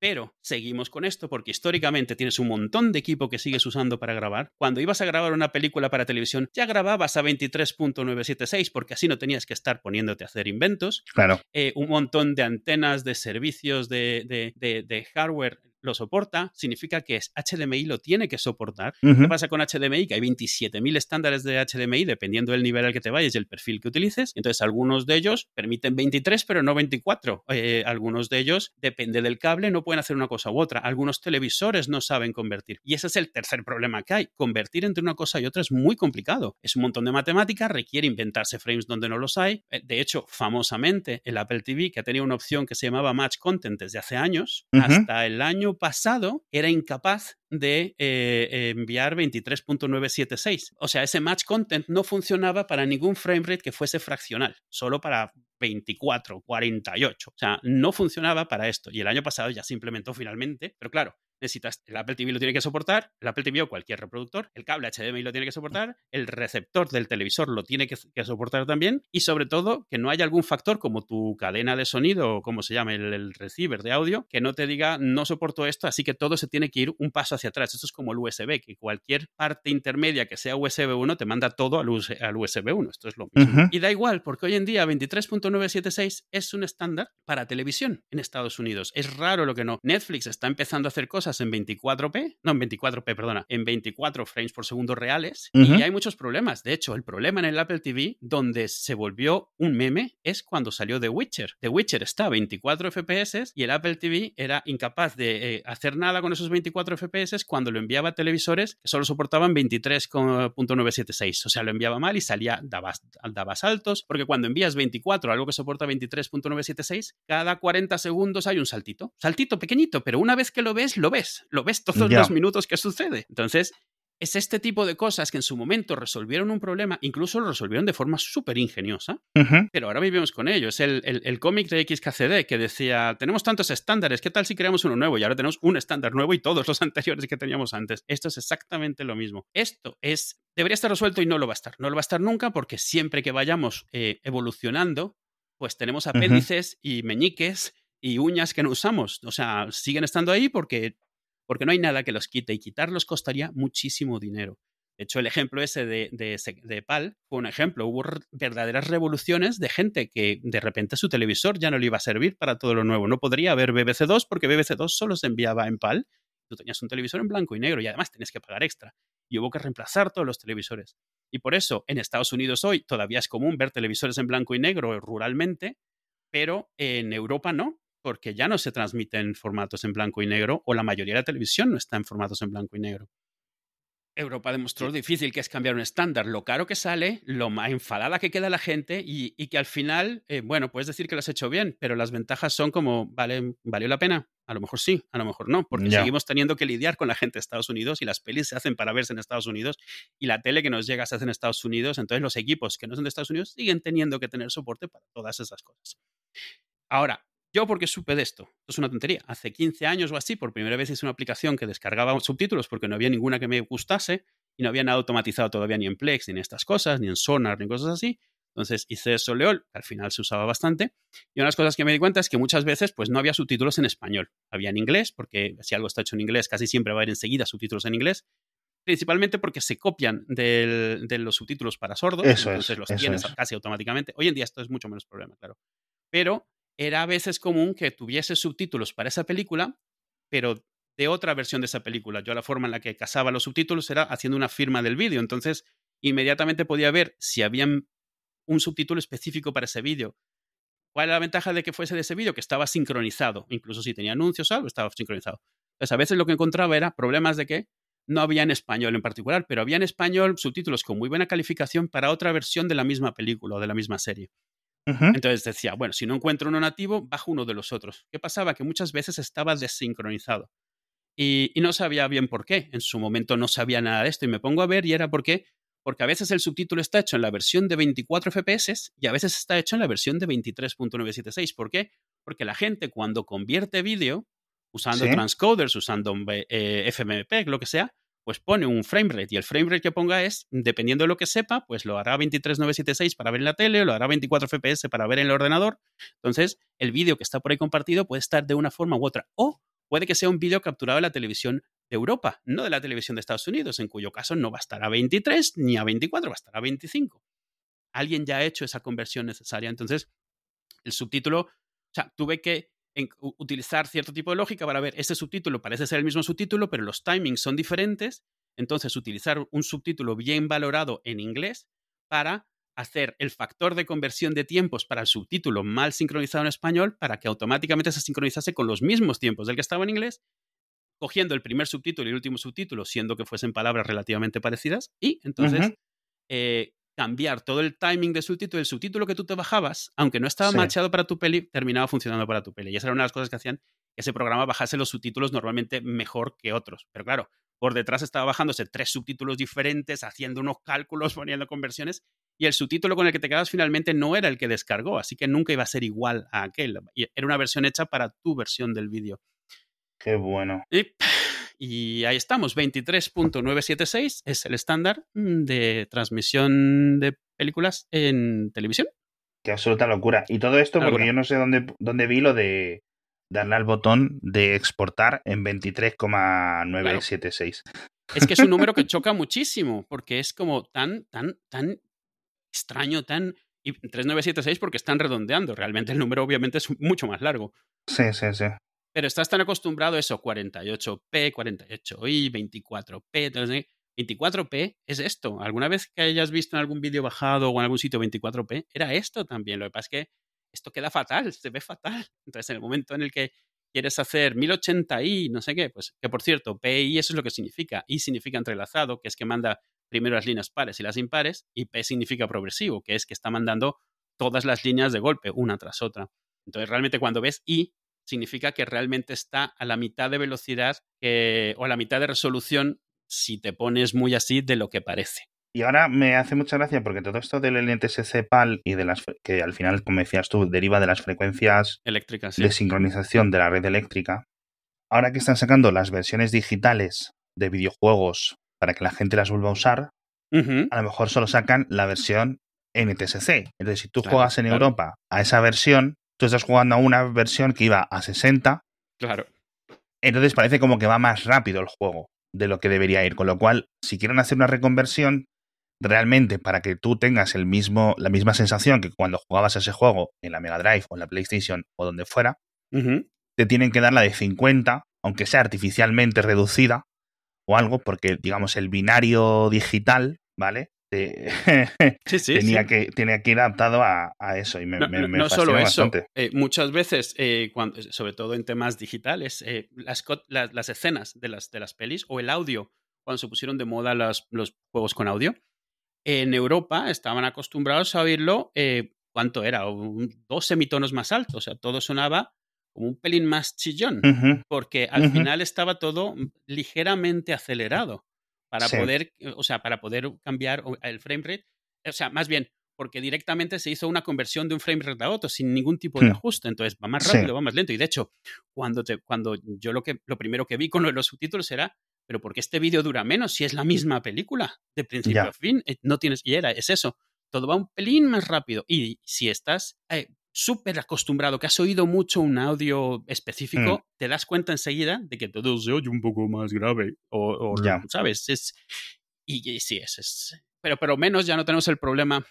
pero seguimos con esto porque históricamente tienes un montón de equipo que sigues usando para grabar. Cuando ibas a grabar una película para televisión, ya grababas a 23.976 porque así no tenías que estar poniéndote a hacer inventos. Claro. Eh, un montón de antenas, de servicios, de, de, de, hardware lo soporta, significa que HDMI lo tiene que soportar. ¿Qué pasa con HDMI? Que hay 27.000 estándares de HDMI dependiendo del nivel al que te vayas y el perfil que utilices. Entonces, algunos de ellos permiten 23, pero no 24. Eh, algunos de ellos, depende del cable, no pueden hacer una cosa u otra. Algunos televisores no saben convertir. Y ese es el tercer problema que hay. Convertir entre una cosa y otra es muy complicado. Es un montón de matemáticas, requiere inventarse frames donde no los hay. Eh, de hecho, famosamente, el Apple TV, que ha tenido una opción que se llamaba Match Content desde hace años, hasta el año pasado era incapaz de eh, enviar 23.976. O sea, ese match content no funcionaba para ningún framerate que fuese fraccional, solo para 24, 48. O sea, no funcionaba para esto. Y el año pasado ya se implementó finalmente. Pero claro, necesitas, el Apple TV lo tiene que soportar, el Apple TV o cualquier reproductor, el cable HDMI lo tiene que soportar, el receptor del televisor lo tiene que, soportar también y sobre todo que no haya algún factor como tu cadena de sonido o como se llama el, receiver de audio que no te diga no soporto esto, así que todo se tiene que ir un paso hacia atrás. Esto es como el USB, que cualquier parte intermedia que sea USB 1 te manda todo al, USB 1. Esto es lo mismo. Y da igual, porque hoy en día 23.976 es un estándar para televisión en Estados Unidos. Es raro lo que no. Netflix está empezando a hacer cosas en 24p, no, en 24p, perdona, en 24 frames por segundo reales y hay muchos problemas. De hecho, el problema en el Apple TV donde se volvió un meme es cuando salió The Witcher. The Witcher está a 24 FPS y el Apple TV era incapaz de eh, hacer nada con esos 24 FPS cuando lo enviaba a televisores que solo soportaban 23.976. O sea, lo enviaba mal y salía, daba, daba saltos, porque cuando envías 24, algo que soporta 23.976, cada 40 segundos hay un saltito. Saltito pequeñito, pero una vez que lo ves, lo ves lo ves todos los minutos que sucede. Entonces, es este tipo de cosas que en su momento resolvieron un problema, incluso lo resolvieron de forma súper ingeniosa, pero ahora vivimos con ello. Es el, el, cómic de XKCD que decía, tenemos tantos estándares, ¿qué tal si creamos uno nuevo? Y ahora tenemos un estándar nuevo y todos los anteriores que teníamos antes. Esto es exactamente lo mismo. Esto es, debería estar resuelto y no lo va a estar. No lo va a estar nunca porque siempre que vayamos eh, evolucionando, pues tenemos apéndices y meñiques y uñas que no usamos. O sea, siguen estando ahí porque porque no hay nada que los quite y quitarlos costaría muchísimo dinero. De hecho, el ejemplo ese de, de, PAL fue un ejemplo. Hubo verdaderas revoluciones de gente que de repente su televisor ya no le iba a servir para todo lo nuevo. No podría haber BBC2 porque BBC2 solo se enviaba en PAL. Tú tenías un televisor en blanco y negro y además tenías que pagar extra. Y hubo que reemplazar todos los televisores. Y por eso en Estados Unidos hoy todavía es común ver televisores en blanco y negro ruralmente, pero en Europa no porque ya no se transmiten formatos en blanco y negro o la mayoría de la televisión no está en formatos en blanco y negro. Europa demostró lo difícil que es cambiar un estándar, lo caro que sale, lo más enfadada que queda la gente y, que al final, eh, bueno, puedes decir que lo has hecho bien, pero las ventajas son como, ¿vale, ¿valió la pena? A lo mejor sí, a lo mejor no, porque seguimos teniendo que lidiar con la gente de Estados Unidos y las pelis se hacen para verse en Estados Unidos y la tele que nos llega se hace en Estados Unidos, entonces los equipos que no son de Estados Unidos siguen teniendo que tener soporte para todas esas cosas. Ahora, yo porque supe de esto. Esto es una tontería. Hace 15 años o así, por primera vez hice una aplicación que descargaba subtítulos porque no había ninguna que me gustase y no había nada automatizado todavía ni en Plex, ni en estas cosas, ni en Sonar, ni cosas así. Entonces hice Soleol, que al final se usaba bastante. Y una de las cosas que me di cuenta es que muchas veces pues, no había subtítulos en español. Había en inglés, porque si algo está hecho en inglés, casi siempre va a haber enseguida subtítulos en inglés. Principalmente porque se copian de los subtítulos para sordos. entonces los tienes casi automáticamente. Hoy en día esto es mucho menos problema, claro. Pero era a veces común que tuviese subtítulos para esa película, pero de otra versión de esa película. Yo la forma en la que casaba los subtítulos era haciendo una firma del vídeo. Entonces, inmediatamente podía ver si había un subtítulo específico para ese vídeo. ¿Cuál era la ventaja de que fuese de ese vídeo? Que estaba sincronizado. Incluso si tenía anuncios o algo, estaba sincronizado. Entonces, a veces lo que encontraba era problemas de que no había en español en particular, pero había en español subtítulos con muy buena calificación para otra versión de la misma película o de la misma serie. Entonces decía, bueno, si no encuentro uno nativo, bajo uno de los otros. ¿Qué pasaba? Que muchas veces estaba desincronizado. Y, no sabía bien por qué. En su momento no sabía nada de esto y me pongo a ver y era por qué. Porque a veces el subtítulo está hecho en la versión de 24 FPS y a veces está hecho en la versión de 23.976. ¿Por qué? Porque la gente cuando convierte vídeo, usando transcoders, usando eh, FMP, lo que sea, pues pone un framerate y el framerate que ponga es, dependiendo de lo que sepa, pues lo hará 23976 para ver en la tele, lo hará 24 FPS para ver en el ordenador. Entonces, el vídeo que está por ahí compartido puede estar de una forma u otra. O puede que sea un vídeo capturado en la televisión de Europa, no de la televisión de Estados Unidos, en cuyo caso no va a estar a 23 ni a 24, va a estar a 25. Alguien ya ha hecho esa conversión necesaria. Entonces, el subtítulo, o sea, tuve que utilizar cierto tipo de lógica para ver, este subtítulo parece ser el mismo subtítulo, pero los timings son diferentes. Entonces, utilizar un subtítulo bien valorado en inglés para hacer el factor de conversión de tiempos para el subtítulo mal sincronizado en español para que automáticamente se sincronizase con los mismos tiempos del que estaba en inglés, cogiendo el primer subtítulo y el último subtítulo, siendo que fuesen palabras relativamente parecidas, y entonces eh, cambiar todo el timing de subtítulo, el subtítulo que tú te bajabas, aunque no estaba machado para tu peli, terminaba funcionando para tu peli. Y esa era una de las cosas que hacían que ese programa bajase los subtítulos normalmente mejor que otros. Pero claro, por detrás estaba bajándose tres subtítulos diferentes, haciendo unos cálculos, poniendo conversiones, y el subtítulo con el que te quedabas finalmente no era el que descargó, así que nunca iba a ser igual a aquel. Era una versión hecha para tu versión del vídeo. Qué bueno. Y ahí estamos, 23.976 es el estándar de transmisión de películas en televisión. Qué absoluta locura. Y todo esto porque yo no sé dónde, dónde vi lo de darle al botón de exportar en 23,976. Es que es un número que choca muchísimo, porque es como tan, tan, tan extraño, tan... Y 3976 porque están redondeando. Realmente el número obviamente es mucho más largo. Sí, sí, sí. Pero estás tan acostumbrado a eso, 48p, 48i, 24p. 24p es esto. ¿Alguna vez que hayas visto en algún vídeo bajado o en algún sitio 24p? Era esto también. Lo que pasa es que esto queda fatal, se ve fatal. Entonces, en el momento en el que quieres hacer 1080i, no sé qué, pues que por cierto, PI eso es lo que significa. I significa entrelazado, que es que manda primero las líneas pares y las impares, y P significa progresivo, que es que está mandando todas las líneas de golpe, una tras otra. Entonces, realmente cuando ves I, significa que realmente está a la mitad de velocidad o a la mitad de resolución si te pones muy así de lo que parece. Y ahora me hace mucha gracia porque todo esto del NTSC PAL y de las que al final, como decías tú, deriva de las frecuencias eléctricas de sincronización de la red eléctrica. Ahora que están sacando las versiones digitales de videojuegos para que la gente las vuelva a usar, a lo mejor solo sacan la versión NTSC. Entonces, si tú juegas en Europa a esa versión, tú estás jugando a una versión que iba a 60. Claro. Entonces parece como que va más rápido el juego de lo que debería ir. Con lo cual, si quieren hacer una reconversión, realmente para que tú tengas el mismo, la misma sensación que cuando jugabas ese juego en la Mega Drive o en la PlayStation o donde fuera, te tienen que dar la de 50, aunque sea artificialmente reducida o algo, porque digamos el binario digital, ¿vale? tenía, Que, tenía que ir adaptado a, eso y me, no, solo eso, eh, muchas veces, eh, cuando, sobre todo en temas digitales, eh, las, las, escenas de las, de las pelis o el audio, cuando se pusieron de moda los juegos con audio, en Europa estaban acostumbrados a oírlo, ¿cuánto era? dos semitonos más altos, o sea, todo sonaba como un pelín más chillón, porque al final estaba todo ligeramente acelerado para poder, o sea, para poder cambiar el frame rate, o sea, más bien, porque directamente se hizo una conversión de un frame rate a otro sin ningún tipo de hmm. ajuste, entonces va más rápido, va más lento. Y de hecho, cuando te, cuando yo lo que lo primero que vi con los subtítulos era pero porque este vídeo dura menos si es la misma película de principio a fin, eh, no tienes y era es eso, todo va un pelín más rápido y si estás eh, súper acostumbrado, que has oído mucho un audio específico, mm. te das cuenta enseguida de que todo se oye un poco más grave. O, ¿sabes? Es, y, sí, es, es. Pero, pero menos ya no tenemos el problema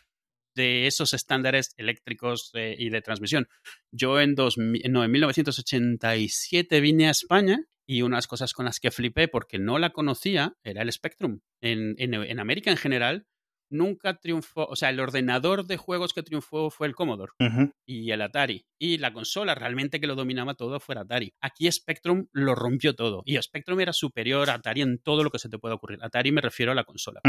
de esos estándares eléctricos y de transmisión. Yo en, dos, no, en 1987 vine a España y unas cosas con las que flipé porque no la conocía era el Spectrum. En, en, en América en general nunca triunfó, o sea, el ordenador de juegos que triunfó fue el Commodore y el Atari. Y la consola realmente que lo dominaba todo fue Atari. Aquí Spectrum lo rompió todo. Y Spectrum era superior a Atari en todo lo que se te pueda ocurrir. Atari me refiero a la consola.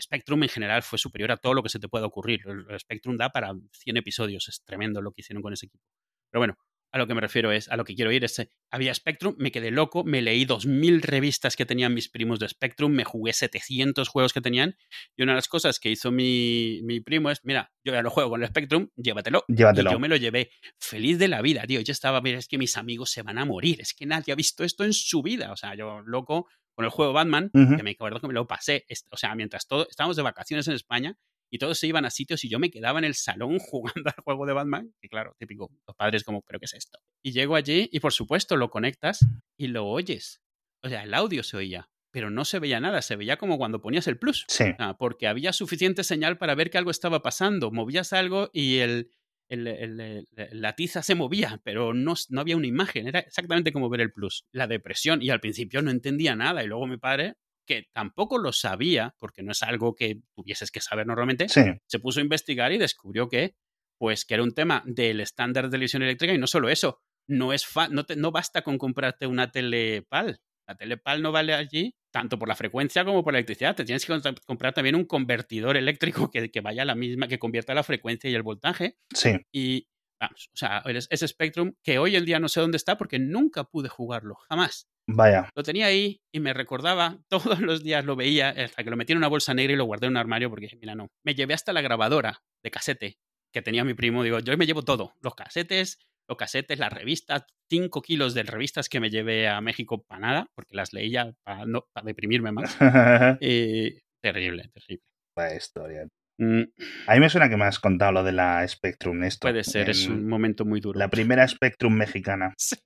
Spectrum en general fue superior a todo lo que se te pueda ocurrir. El Spectrum da para 100 episodios. Es tremendo lo que hicieron con ese equipo. Pero bueno, a lo que me refiero es, a lo que quiero ir es, había Spectrum, me quedé loco, me leí 2.000 revistas que tenían mis primos de Spectrum, me jugué 700 juegos que tenían y una de las cosas que hizo mi, mi primo es, mira, yo ya lo juego con el Spectrum, llévatelo. Llévatelo. Y yo me lo llevé feliz de la vida, tío. Yo estaba, mira, es que mis amigos se van a morir, es que nadie ha visto esto en su vida. O sea, yo loco con el juego Batman, que me acuerdo que me lo pasé, o sea, mientras todo, estábamos de vacaciones en España y todos se iban a sitios y yo me quedaba en el salón jugando al juego de Batman, y claro, típico, los padres como, pero ¿qué es esto? Y llego allí y por supuesto lo conectas y lo oyes. O sea, el audio se oía, pero no se veía nada, se veía como cuando ponías el plus. Sí. porque había suficiente señal para ver que algo estaba pasando. Movías algo y el, la tiza se movía, pero no, no había una imagen. Era exactamente como ver el plus. La depresión. Y al principio no entendía nada. Y luego mi padre, que tampoco lo sabía, porque no es algo que tuvieses que saber normalmente, se puso a investigar y descubrió que, pues, que era un tema del estándar de televisión eléctrica. Y no solo eso, no, es no, no basta con comprarte una telepal. La telepal no vale allí tanto por la frecuencia como por la electricidad. Te tienes que comprar también un convertidor eléctrico que, que vaya a la misma, que convierta la frecuencia y el voltaje. Sí. Y, vamos, o sea, ese Spectrum que hoy en día no sé dónde está porque nunca pude jugarlo, jamás. Vaya. Lo tenía ahí y me recordaba, todos los días lo veía, hasta que lo metí en una bolsa negra y lo guardé en un armario porque dije, mira, no. Me llevé hasta la grabadora de casete que tenía mi primo. Digo, yo me llevo todo, los casetes, los casetes, las revistas, 5 kilos de revistas que me llevé a México para nada, porque las leía para, no, para deprimirme más. Eh, terrible, terrible. Vaya historia. Mm. A mí me suena que me has contado lo de la Spectrum. Esto, Puede ser, es un momento muy duro. La primera Spectrum mexicana. Sí.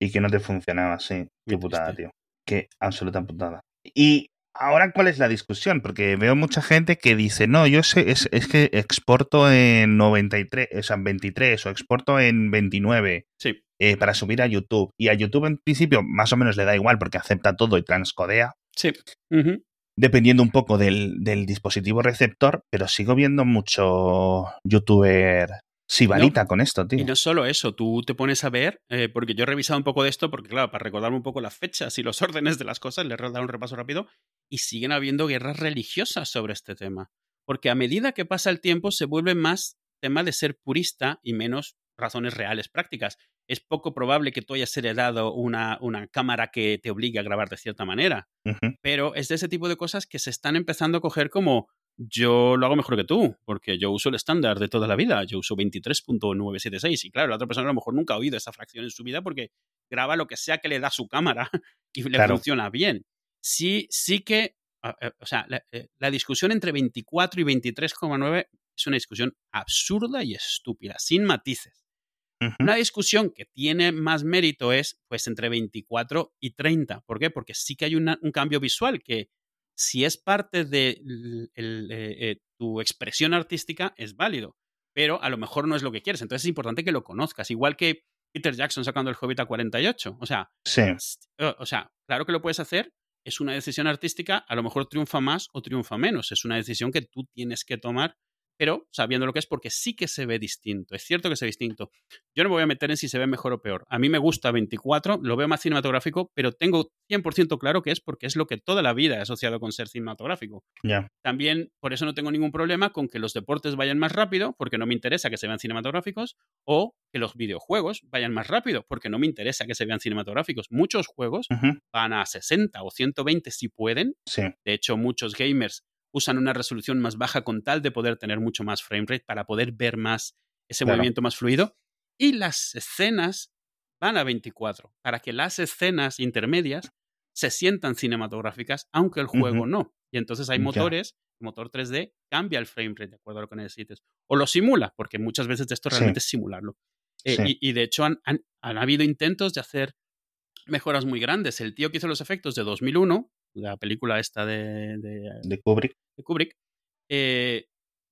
Y que no te funcionaba, sí. Qué putada, tío. Qué absoluta putada. Y Ahora, ¿cuál es la discusión? Porque veo mucha gente que dice, no, yo sé, es, es que exporto en 93, o sea, en 23 o exporto en 29 sí. Eh, para subir a YouTube. Y a YouTube en principio más o menos le da igual porque acepta todo y transcodea. Sí. Dependiendo un poco del, del, dispositivo receptor, pero sigo viendo mucho youtuber Sibarita con esto, tío. Y no solo eso, tú te pones a ver, eh, porque yo he revisado un poco de esto, porque claro, para recordarme un poco las fechas y los órdenes de las cosas, le he dado un repaso rápido, y siguen habiendo guerras religiosas sobre este tema. Porque a medida que pasa el tiempo se vuelve más tema de ser purista y menos razones reales prácticas. Es poco probable que tú hayas heredado una, una cámara que te obligue a grabar de cierta manera, pero es de ese tipo de cosas que se están empezando a coger como yo lo hago mejor que tú, porque yo uso el estándar de toda la vida, yo uso 23.976 y claro, la otra persona a lo mejor nunca ha oído esa fracción en su vida porque graba lo que sea que le da su cámara y le funciona bien. Sí, sí que, eh, o sea, eh, la, discusión entre 24 y 23,9 es una discusión absurda y estúpida, sin matices. Una discusión que tiene más mérito es pues entre 24 y 30. ¿Por qué? Porque sí que hay un cambio visual que si es parte de eh, eh, tu expresión artística, es válido, pero a lo mejor no es lo que quieres. Entonces es importante que lo conozcas, igual que Peter Jackson sacando el Hobbit a 48. O sea, o sea, claro que lo puedes hacer, es una decisión artística, a lo mejor triunfa más o triunfa menos, es una decisión que tú tienes que tomar pero sabiendo lo que es porque sí que se ve distinto. Es cierto que se ve distinto. Yo no me voy a meter en si se ve mejor o peor. A mí me gusta 24, lo veo más cinematográfico, pero tengo 100% claro que es porque es lo que toda la vida he asociado con ser cinematográfico. También por eso no tengo ningún problema con que los deportes vayan más rápido, porque no me interesa que se vean cinematográficos, o que los videojuegos vayan más rápido, porque no me interesa que se vean cinematográficos. Muchos juegos van a 60 o 120 si pueden. De hecho, muchos gamers usan una resolución más baja con tal de poder tener mucho más frame rate para poder ver más ese movimiento más fluido. Y las escenas van a 24 para que las escenas intermedias se sientan cinematográficas, aunque el juego no. Y entonces hay motores, el motor 3D cambia el frame rate de acuerdo a lo que necesites. O lo simula, porque muchas veces esto realmente es simularlo. Eh, y, de hecho han, han, habido intentos de hacer mejoras muy grandes. El tío que hizo los efectos de 2001 la película esta de, de, Kubrick, de Kubrick eh,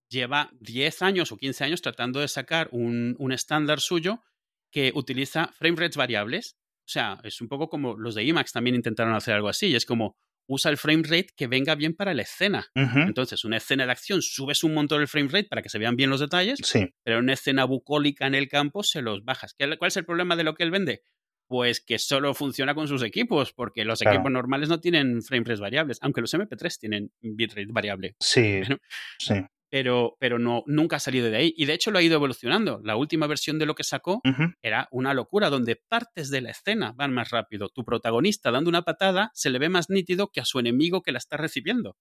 lleva 10 años o 15 años tratando de sacar un, un estándar suyo que utiliza frame rates variables. O sea, es un poco como los de IMAX también intentaron hacer algo así. Es como usa el frame rate que venga bien para la escena. Entonces, una escena de acción, subes un montón el frame rate para que se vean bien los detalles, sí. pero una escena bucólica en el campo se los bajas. ¿Cuál es el problema de lo que él vende? Pues que solo funciona con sus equipos, porque los equipos normales no tienen frame rates variables, aunque los MP3 tienen bitrate variable. Sí, pero, sí. Pero, pero no, nunca ha salido de ahí. Y de hecho lo ha ido evolucionando. La última versión de lo que sacó era una locura, donde partes de la escena van más rápido. Tu protagonista dando una patada se le ve más nítido que a su enemigo que la está recibiendo.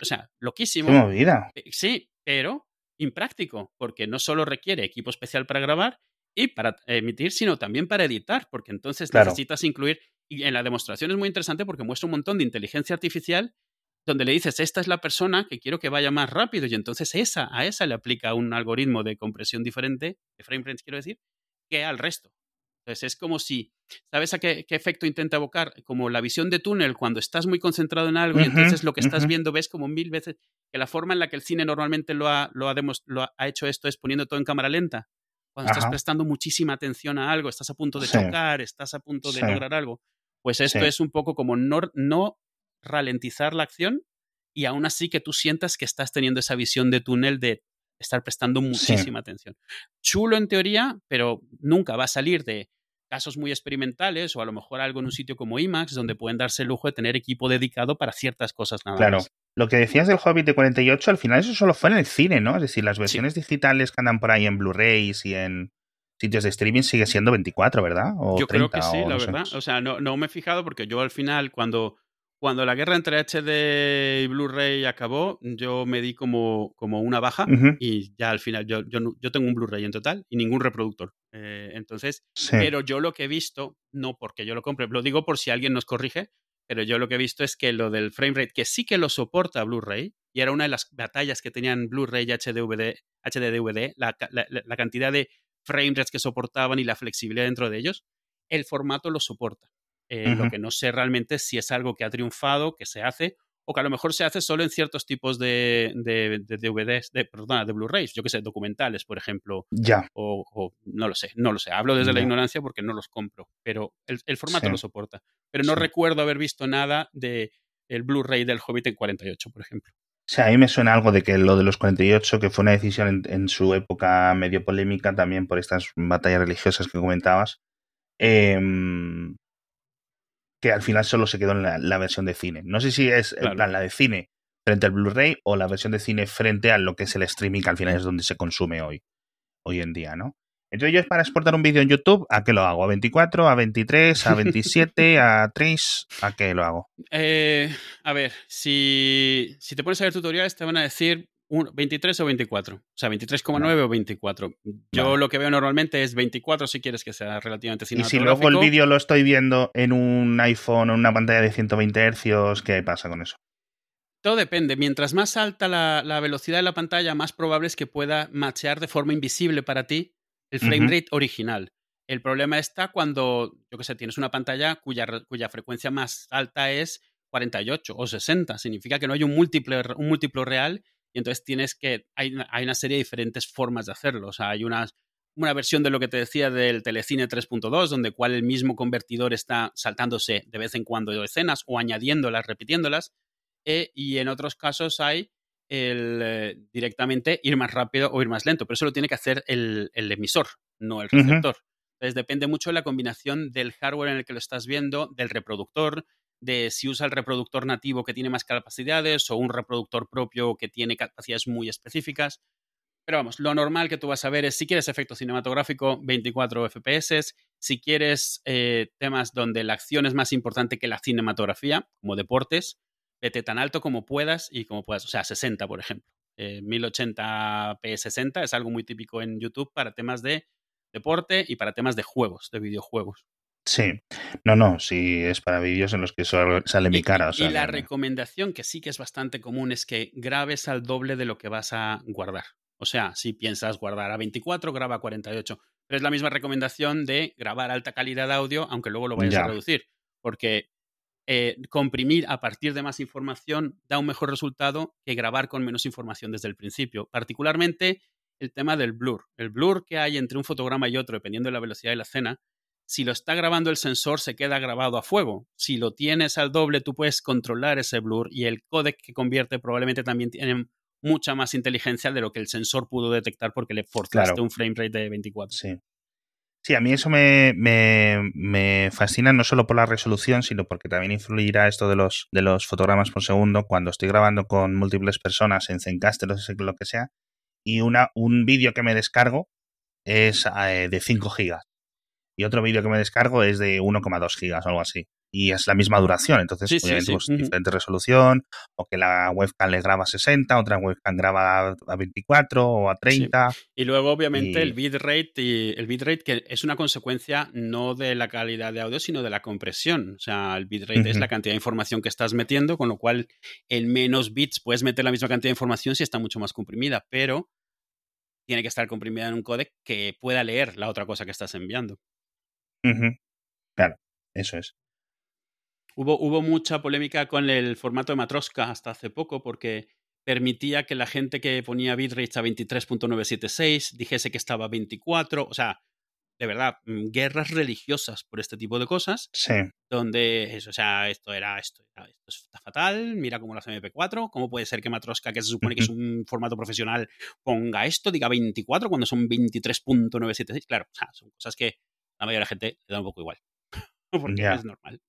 O sea, loquísimo. Qué movida. Eh, sí, pero impráctico, porque no solo requiere equipo especial para grabar, y para emitir, sino también para editar, porque entonces necesitas incluir, y en la demostración es muy interesante porque muestra un montón de inteligencia artificial donde le dices, esta es la persona que quiero que vaya más rápido, y entonces esa, a esa le aplica un algoritmo de compresión diferente, de frame rates quiero decir, que al resto. Entonces es como si, ¿sabes a qué, efecto intenta evocar? Como la visión de túnel cuando estás muy concentrado en algo y entonces lo que estás viendo ves como mil veces que la forma en la que el cine normalmente lo ha, lo ha, lo ha hecho esto es poniendo todo en cámara lenta cuando estás prestando muchísima atención a algo, estás a punto de chocar, estás a punto de lograr algo. Pues esto es un poco como no, no ralentizar la acción y aún así que tú sientas que estás teniendo esa visión de túnel de estar prestando muchísima atención. Chulo en teoría, pero nunca va a salir de casos muy experimentales o a lo mejor algo en un sitio como IMAX donde pueden darse el lujo de tener equipo dedicado para ciertas cosas nada claro. Lo que decías del Hobbit de 48, al final eso solo fue en el cine, ¿no? Es decir, las versiones digitales que andan por ahí en Blu-rays y en sitios de streaming sigue siendo 24, ¿verdad? yo creo que sí, la verdad. O sea, no, no me he fijado porque yo al final cuando cuando la guerra entre HD y Blu-ray acabó, yo me di como, como una baja y ya al final yo, yo, tengo un Blu-ray en total y ningún reproductor. Eh, entonces, pero yo lo que he visto, no porque yo lo compre, lo digo por si alguien nos corrige, pero yo lo que he visto es que lo del frame rate, que sí que lo soporta Blu-ray, y era una de las batallas que tenían Blu-ray y HD-DVD, HD, la, la cantidad de frame rates que soportaban y la flexibilidad dentro de ellos, el formato lo soporta. Eh, lo que no sé realmente es si es algo que ha triunfado, que se hace, o que a lo mejor se hace solo en ciertos tipos de, de, de DVDs, de, perdona, de Blu-rays, yo que sé, documentales, por ejemplo. Ya. O, no lo sé, no lo sé. Hablo desde la ignorancia porque no los compro, pero el, formato lo soporta. Pero no recuerdo haber visto nada de el Blu-ray del Hobbit en 48, por ejemplo. O sea, a mí me suena algo de que lo de los 48, que fue una decisión en, en su época medio polémica también por estas batallas religiosas que comentabas, eh, que al final solo se quedó en la, versión de cine. No sé si es la de cine frente al Blu-ray o la versión de cine frente a lo que es el streaming, que al final es donde se consume hoy, hoy en día, ¿no? Entonces yo para exportar un vídeo en YouTube, ¿a qué lo hago? ¿A 24, a 23, a 27, a 3? ¿A qué lo hago? Eh, a ver, si, si te pones a ver tutoriales te van a decir 23 o 24. O sea, 23,9 o 24. Yo lo que veo normalmente es 24 si quieres que sea relativamente cinematográfico. Y si luego el vídeo lo estoy viendo en un iPhone o en una pantalla de 120 Hz, ¿qué pasa con eso? Todo depende. Mientras más alta la, velocidad de la pantalla, más probable es que pueda machear de forma invisible para ti el frame rate original. El problema está cuando, yo que sé, tienes una pantalla cuya, cuya frecuencia más alta es 48 o 60. Significa que no hay un múltiplo, un múltiplo real y entonces tienes que, hay, hay una serie de diferentes formas de hacerlo. O sea, hay una, una versión de lo que te decía del Telecine 3.2, donde cual el mismo convertidor está saltándose de vez en cuando escenas o añadiéndolas, repitiéndolas. Eh, y en otros casos hay el eh, directamente ir más rápido o ir más lento, pero eso lo tiene que hacer el, el emisor, no el receptor. Entonces depende mucho de la combinación del hardware en el que lo estás viendo, del reproductor, de si usa el reproductor nativo que tiene más capacidades o un reproductor propio que tiene capacidades muy específicas. Pero vamos, lo normal que tú vas a ver es si quieres efecto cinematográfico, 24 FPS. Si quieres eh, temas donde la acción es más importante que la cinematografía, como deportes, vete tan alto como puedas y como puedas. O sea, 60, por ejemplo. 1080p eh, 60 es algo muy típico en YouTube para temas de deporte y para temas de juegos, de videojuegos. Sí, no, no, sí es para vídeos en los que sale mi cara. y la recomendación, que sí que es bastante común, es que grabes al doble de lo que vas a guardar. O sea, si piensas guardar a 24, graba a 48. Pero es la misma recomendación de grabar alta calidad de audio, aunque luego lo vayas a reducir. Porque eh, comprimir a partir de más información da un mejor resultado que grabar con menos información desde el principio. Particularmente el tema del blur. El blur que hay entre un fotograma y otro, dependiendo de la velocidad de la escena, si lo está grabando el sensor, se queda grabado a fuego. Si lo tienes al doble, tú puedes controlar ese blur y el codec que convierte probablemente también tiene mucha más inteligencia de lo que el sensor pudo detectar porque le forzaste un frame rate de 24. Sí. Sí, a mí eso me, me, fascina no solo por la resolución, sino porque también influirá esto de los, de los fotogramas por segundo cuando estoy grabando con múltiples personas en Zencaster o lo que sea, y una, un vídeo que me descargo es eh, de 5 gigas y otro vídeo que me descargo es de 1,2 gigas o algo así. Y es la misma duración, entonces obviamente pues, diferente resolución, o que la webcam le graba a 60, otra webcam graba a 24 o a 30. Y luego obviamente el bitrate y el bitrate que es una consecuencia no de la calidad de audio, sino de la compresión. O sea, el bitrate es la cantidad de información que estás metiendo, con lo cual en menos bits puedes meter la misma cantidad de información si está mucho más comprimida, pero tiene que estar comprimida en un codec que pueda leer la otra cosa que estás enviando. Claro, eso es. Hubo, hubo mucha polémica con el formato de Matroska hasta hace poco porque permitía que la gente que ponía bitrates a 23.976 dijese que estaba a 24, o sea, de verdad, mm, guerras religiosas por este tipo de cosas. Sí. Donde, eso, o sea, esto era, esto, esto está fatal, mira cómo lo hace MP4, ¿cómo puede ser que Matroska, que se supone que es un formato profesional, ponga esto, diga 24 cuando son 23.976? Claro, o sea, son cosas que la mayoría de la gente le da un poco igual, porque es normal.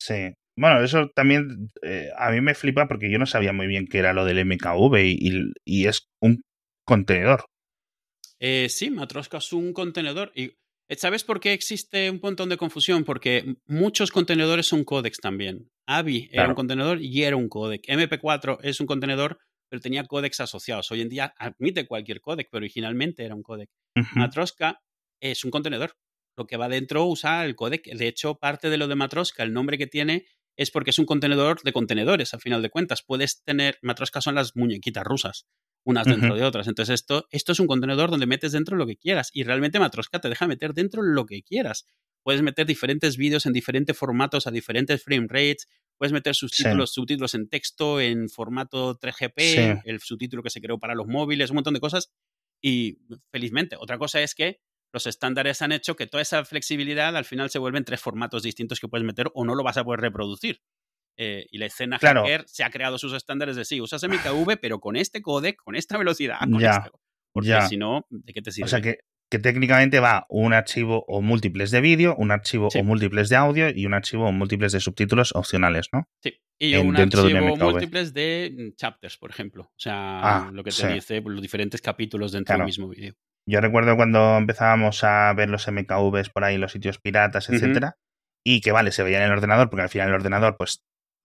Sí. Bueno, eso también eh, a mí me flipa porque yo no sabía muy bien qué era lo del MKV y, y es un contenedor. Eh, sí, Matroska es un contenedor. Y, eh, ¿Sabes por qué existe un montón de confusión? Porque muchos contenedores son códex también. AVI era un contenedor y era un códec. MP4 es un contenedor, pero tenía códex asociados. Hoy en día admite cualquier códec, pero originalmente era un códec. Matroska es un contenedor. Lo que va dentro usa el códec. De hecho, parte de lo de Matroska, el nombre que tiene es porque es un contenedor de contenedores, a final de cuentas. Puedes tener, Matroska son las muñequitas rusas unas dentro de otras. Entonces, esto, esto es un contenedor donde metes dentro lo que quieras y realmente Matroska te deja meter dentro lo que quieras. Puedes meter diferentes vídeos en diferentes formatos a diferentes frame rates, puedes meter subtítulos, subtítulos en texto, en formato 3GP, el subtítulo que se creó para los móviles, un montón de cosas. Y felizmente, otra cosa es que los estándares han hecho que toda esa flexibilidad al final se vuelven tres formatos distintos que puedes meter o no lo vas a poder reproducir. Eh, y la escena hacker se ha creado sus estándares de sí, usas MKV, pero con este codec, con esta velocidad, con ya, este, Porque si no, ¿de qué te sirve? O sea que, que técnicamente va un archivo o múltiples de vídeo, un archivo o múltiples de audio y un archivo o múltiples de subtítulos opcionales, ¿no? Sí. Y un dentro archivo de múltiples de mm, chapters, por ejemplo. O sea, ah, lo que te dice los diferentes capítulos dentro del mismo vídeo. Yo recuerdo cuando empezábamos a ver los MKVs por ahí, los sitios piratas, etcétera, y que vale, se veía en el ordenador, porque al final el ordenador, pues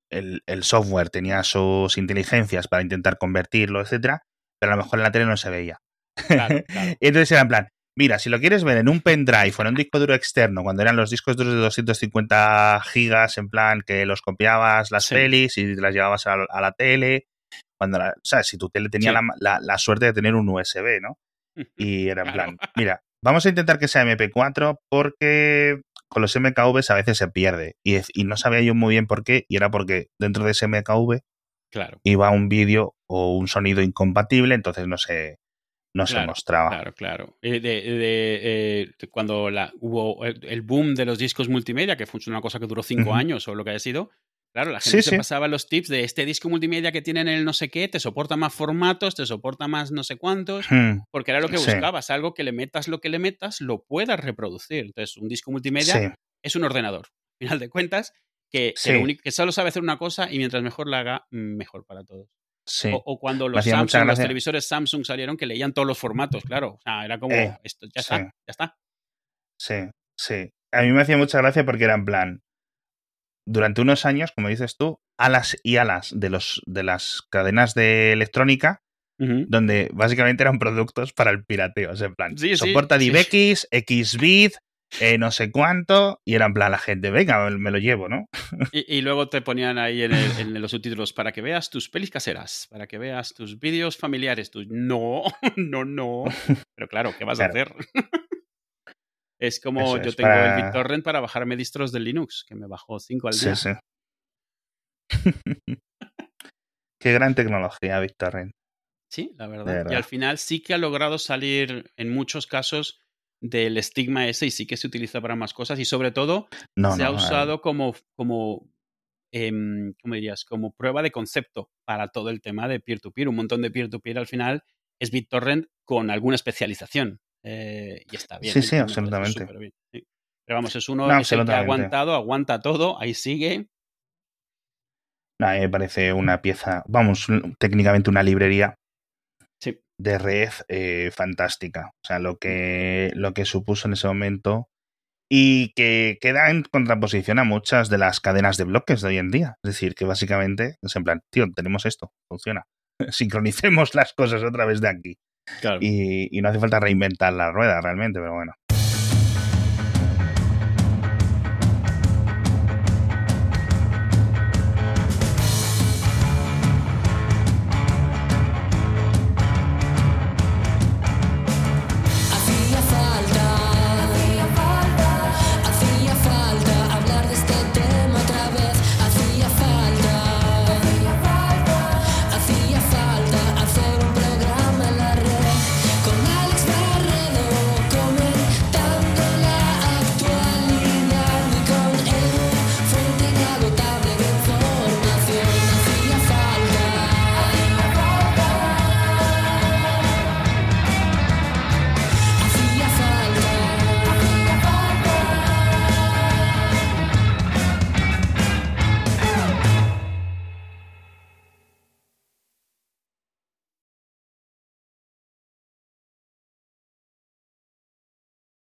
el, software tenía sus inteligencias para intentar convertirlo, etcétera, pero a lo mejor en la tele no se veía. y entonces era en plan, mira, si lo quieres ver en un pendrive o en un disco duro externo, cuando eran los discos duros de 250 gigas, en plan que los copiabas las pelis y las llevabas a, la tele, cuando o sea, si tu tele tenía la, suerte de tener un USB, ¿no? Y era en plan, mira, vamos a intentar que sea MP4 porque con los MKVs a veces se pierde. Y, y, no sabía yo muy bien por qué, y era porque dentro de ese MKV claro. iba un vídeo o un sonido incompatible, entonces no se, no se mostraba. Claro, claro. Eh, de, eh, cuando la, hubo el, boom de los discos multimedia, que fue una cosa que duró cinco años o lo que haya sido, Claro, la gente se pasaba los tips de este disco multimedia que tienen el no sé qué, te soporta más formatos, te soporta más no sé cuántos, hmm. porque era lo que buscabas, algo que le metas lo que le metas, lo puedas reproducir. Entonces, un disco multimedia es un ordenador, al final de cuentas, que, que, solo sabe hacer una cosa y mientras mejor la haga, mejor para todos. O, cuando los Samsung, los televisores Samsung salieron que leían todos los formatos, claro. O sea, era como, eh, esto, ya está, ya está. Sí, sí. A mí me hacía mucha gracia porque era en plan, durante unos años, como dices tú, alas y alas de, los, de las cadenas de electrónica, donde básicamente eran productos para el pirateo. O sea, en plan, soporta DivX, XBit, eh, no sé cuánto, y era en plan la gente, venga, me lo llevo, ¿no? y, luego te ponían ahí en, los subtítulos para que veas tus pelis caseras, para que veas tus vídeos familiares. Tus... No, no, no. Pero claro, ¿qué vas a hacer? Es como yo tengo el BitTorrent para bajarme distros de Linux, que me bajó 5 al día. Sí, sí. Qué gran tecnología, BitTorrent. Sí, la verdad. Y al final sí que ha logrado salir en muchos casos del estigma ese y sí que se utiliza para más cosas y sobre todo se ha usado como, como em, ¿cómo dirías? Como prueba de concepto para todo el tema de peer-to-peer. Un montón de peer-to-peer al final es BitTorrent con alguna especialización. Eh, y está bien. Sí, sí, absolutamente. Pero vamos, es uno que ha aguantado, aguanta todo, ahí sigue. No, me parece una pieza, vamos, técnicamente una librería de red eh, fantástica. O sea, lo que, lo que supuso en ese momento y que queda en contraposición a muchas de las cadenas de bloques de hoy en día. Es decir, que básicamente es en plan, tío, tenemos esto, funciona. Sincronicemos las cosas otra vez de aquí. Y, no hace falta reinventar la rueda realmente, pero bueno.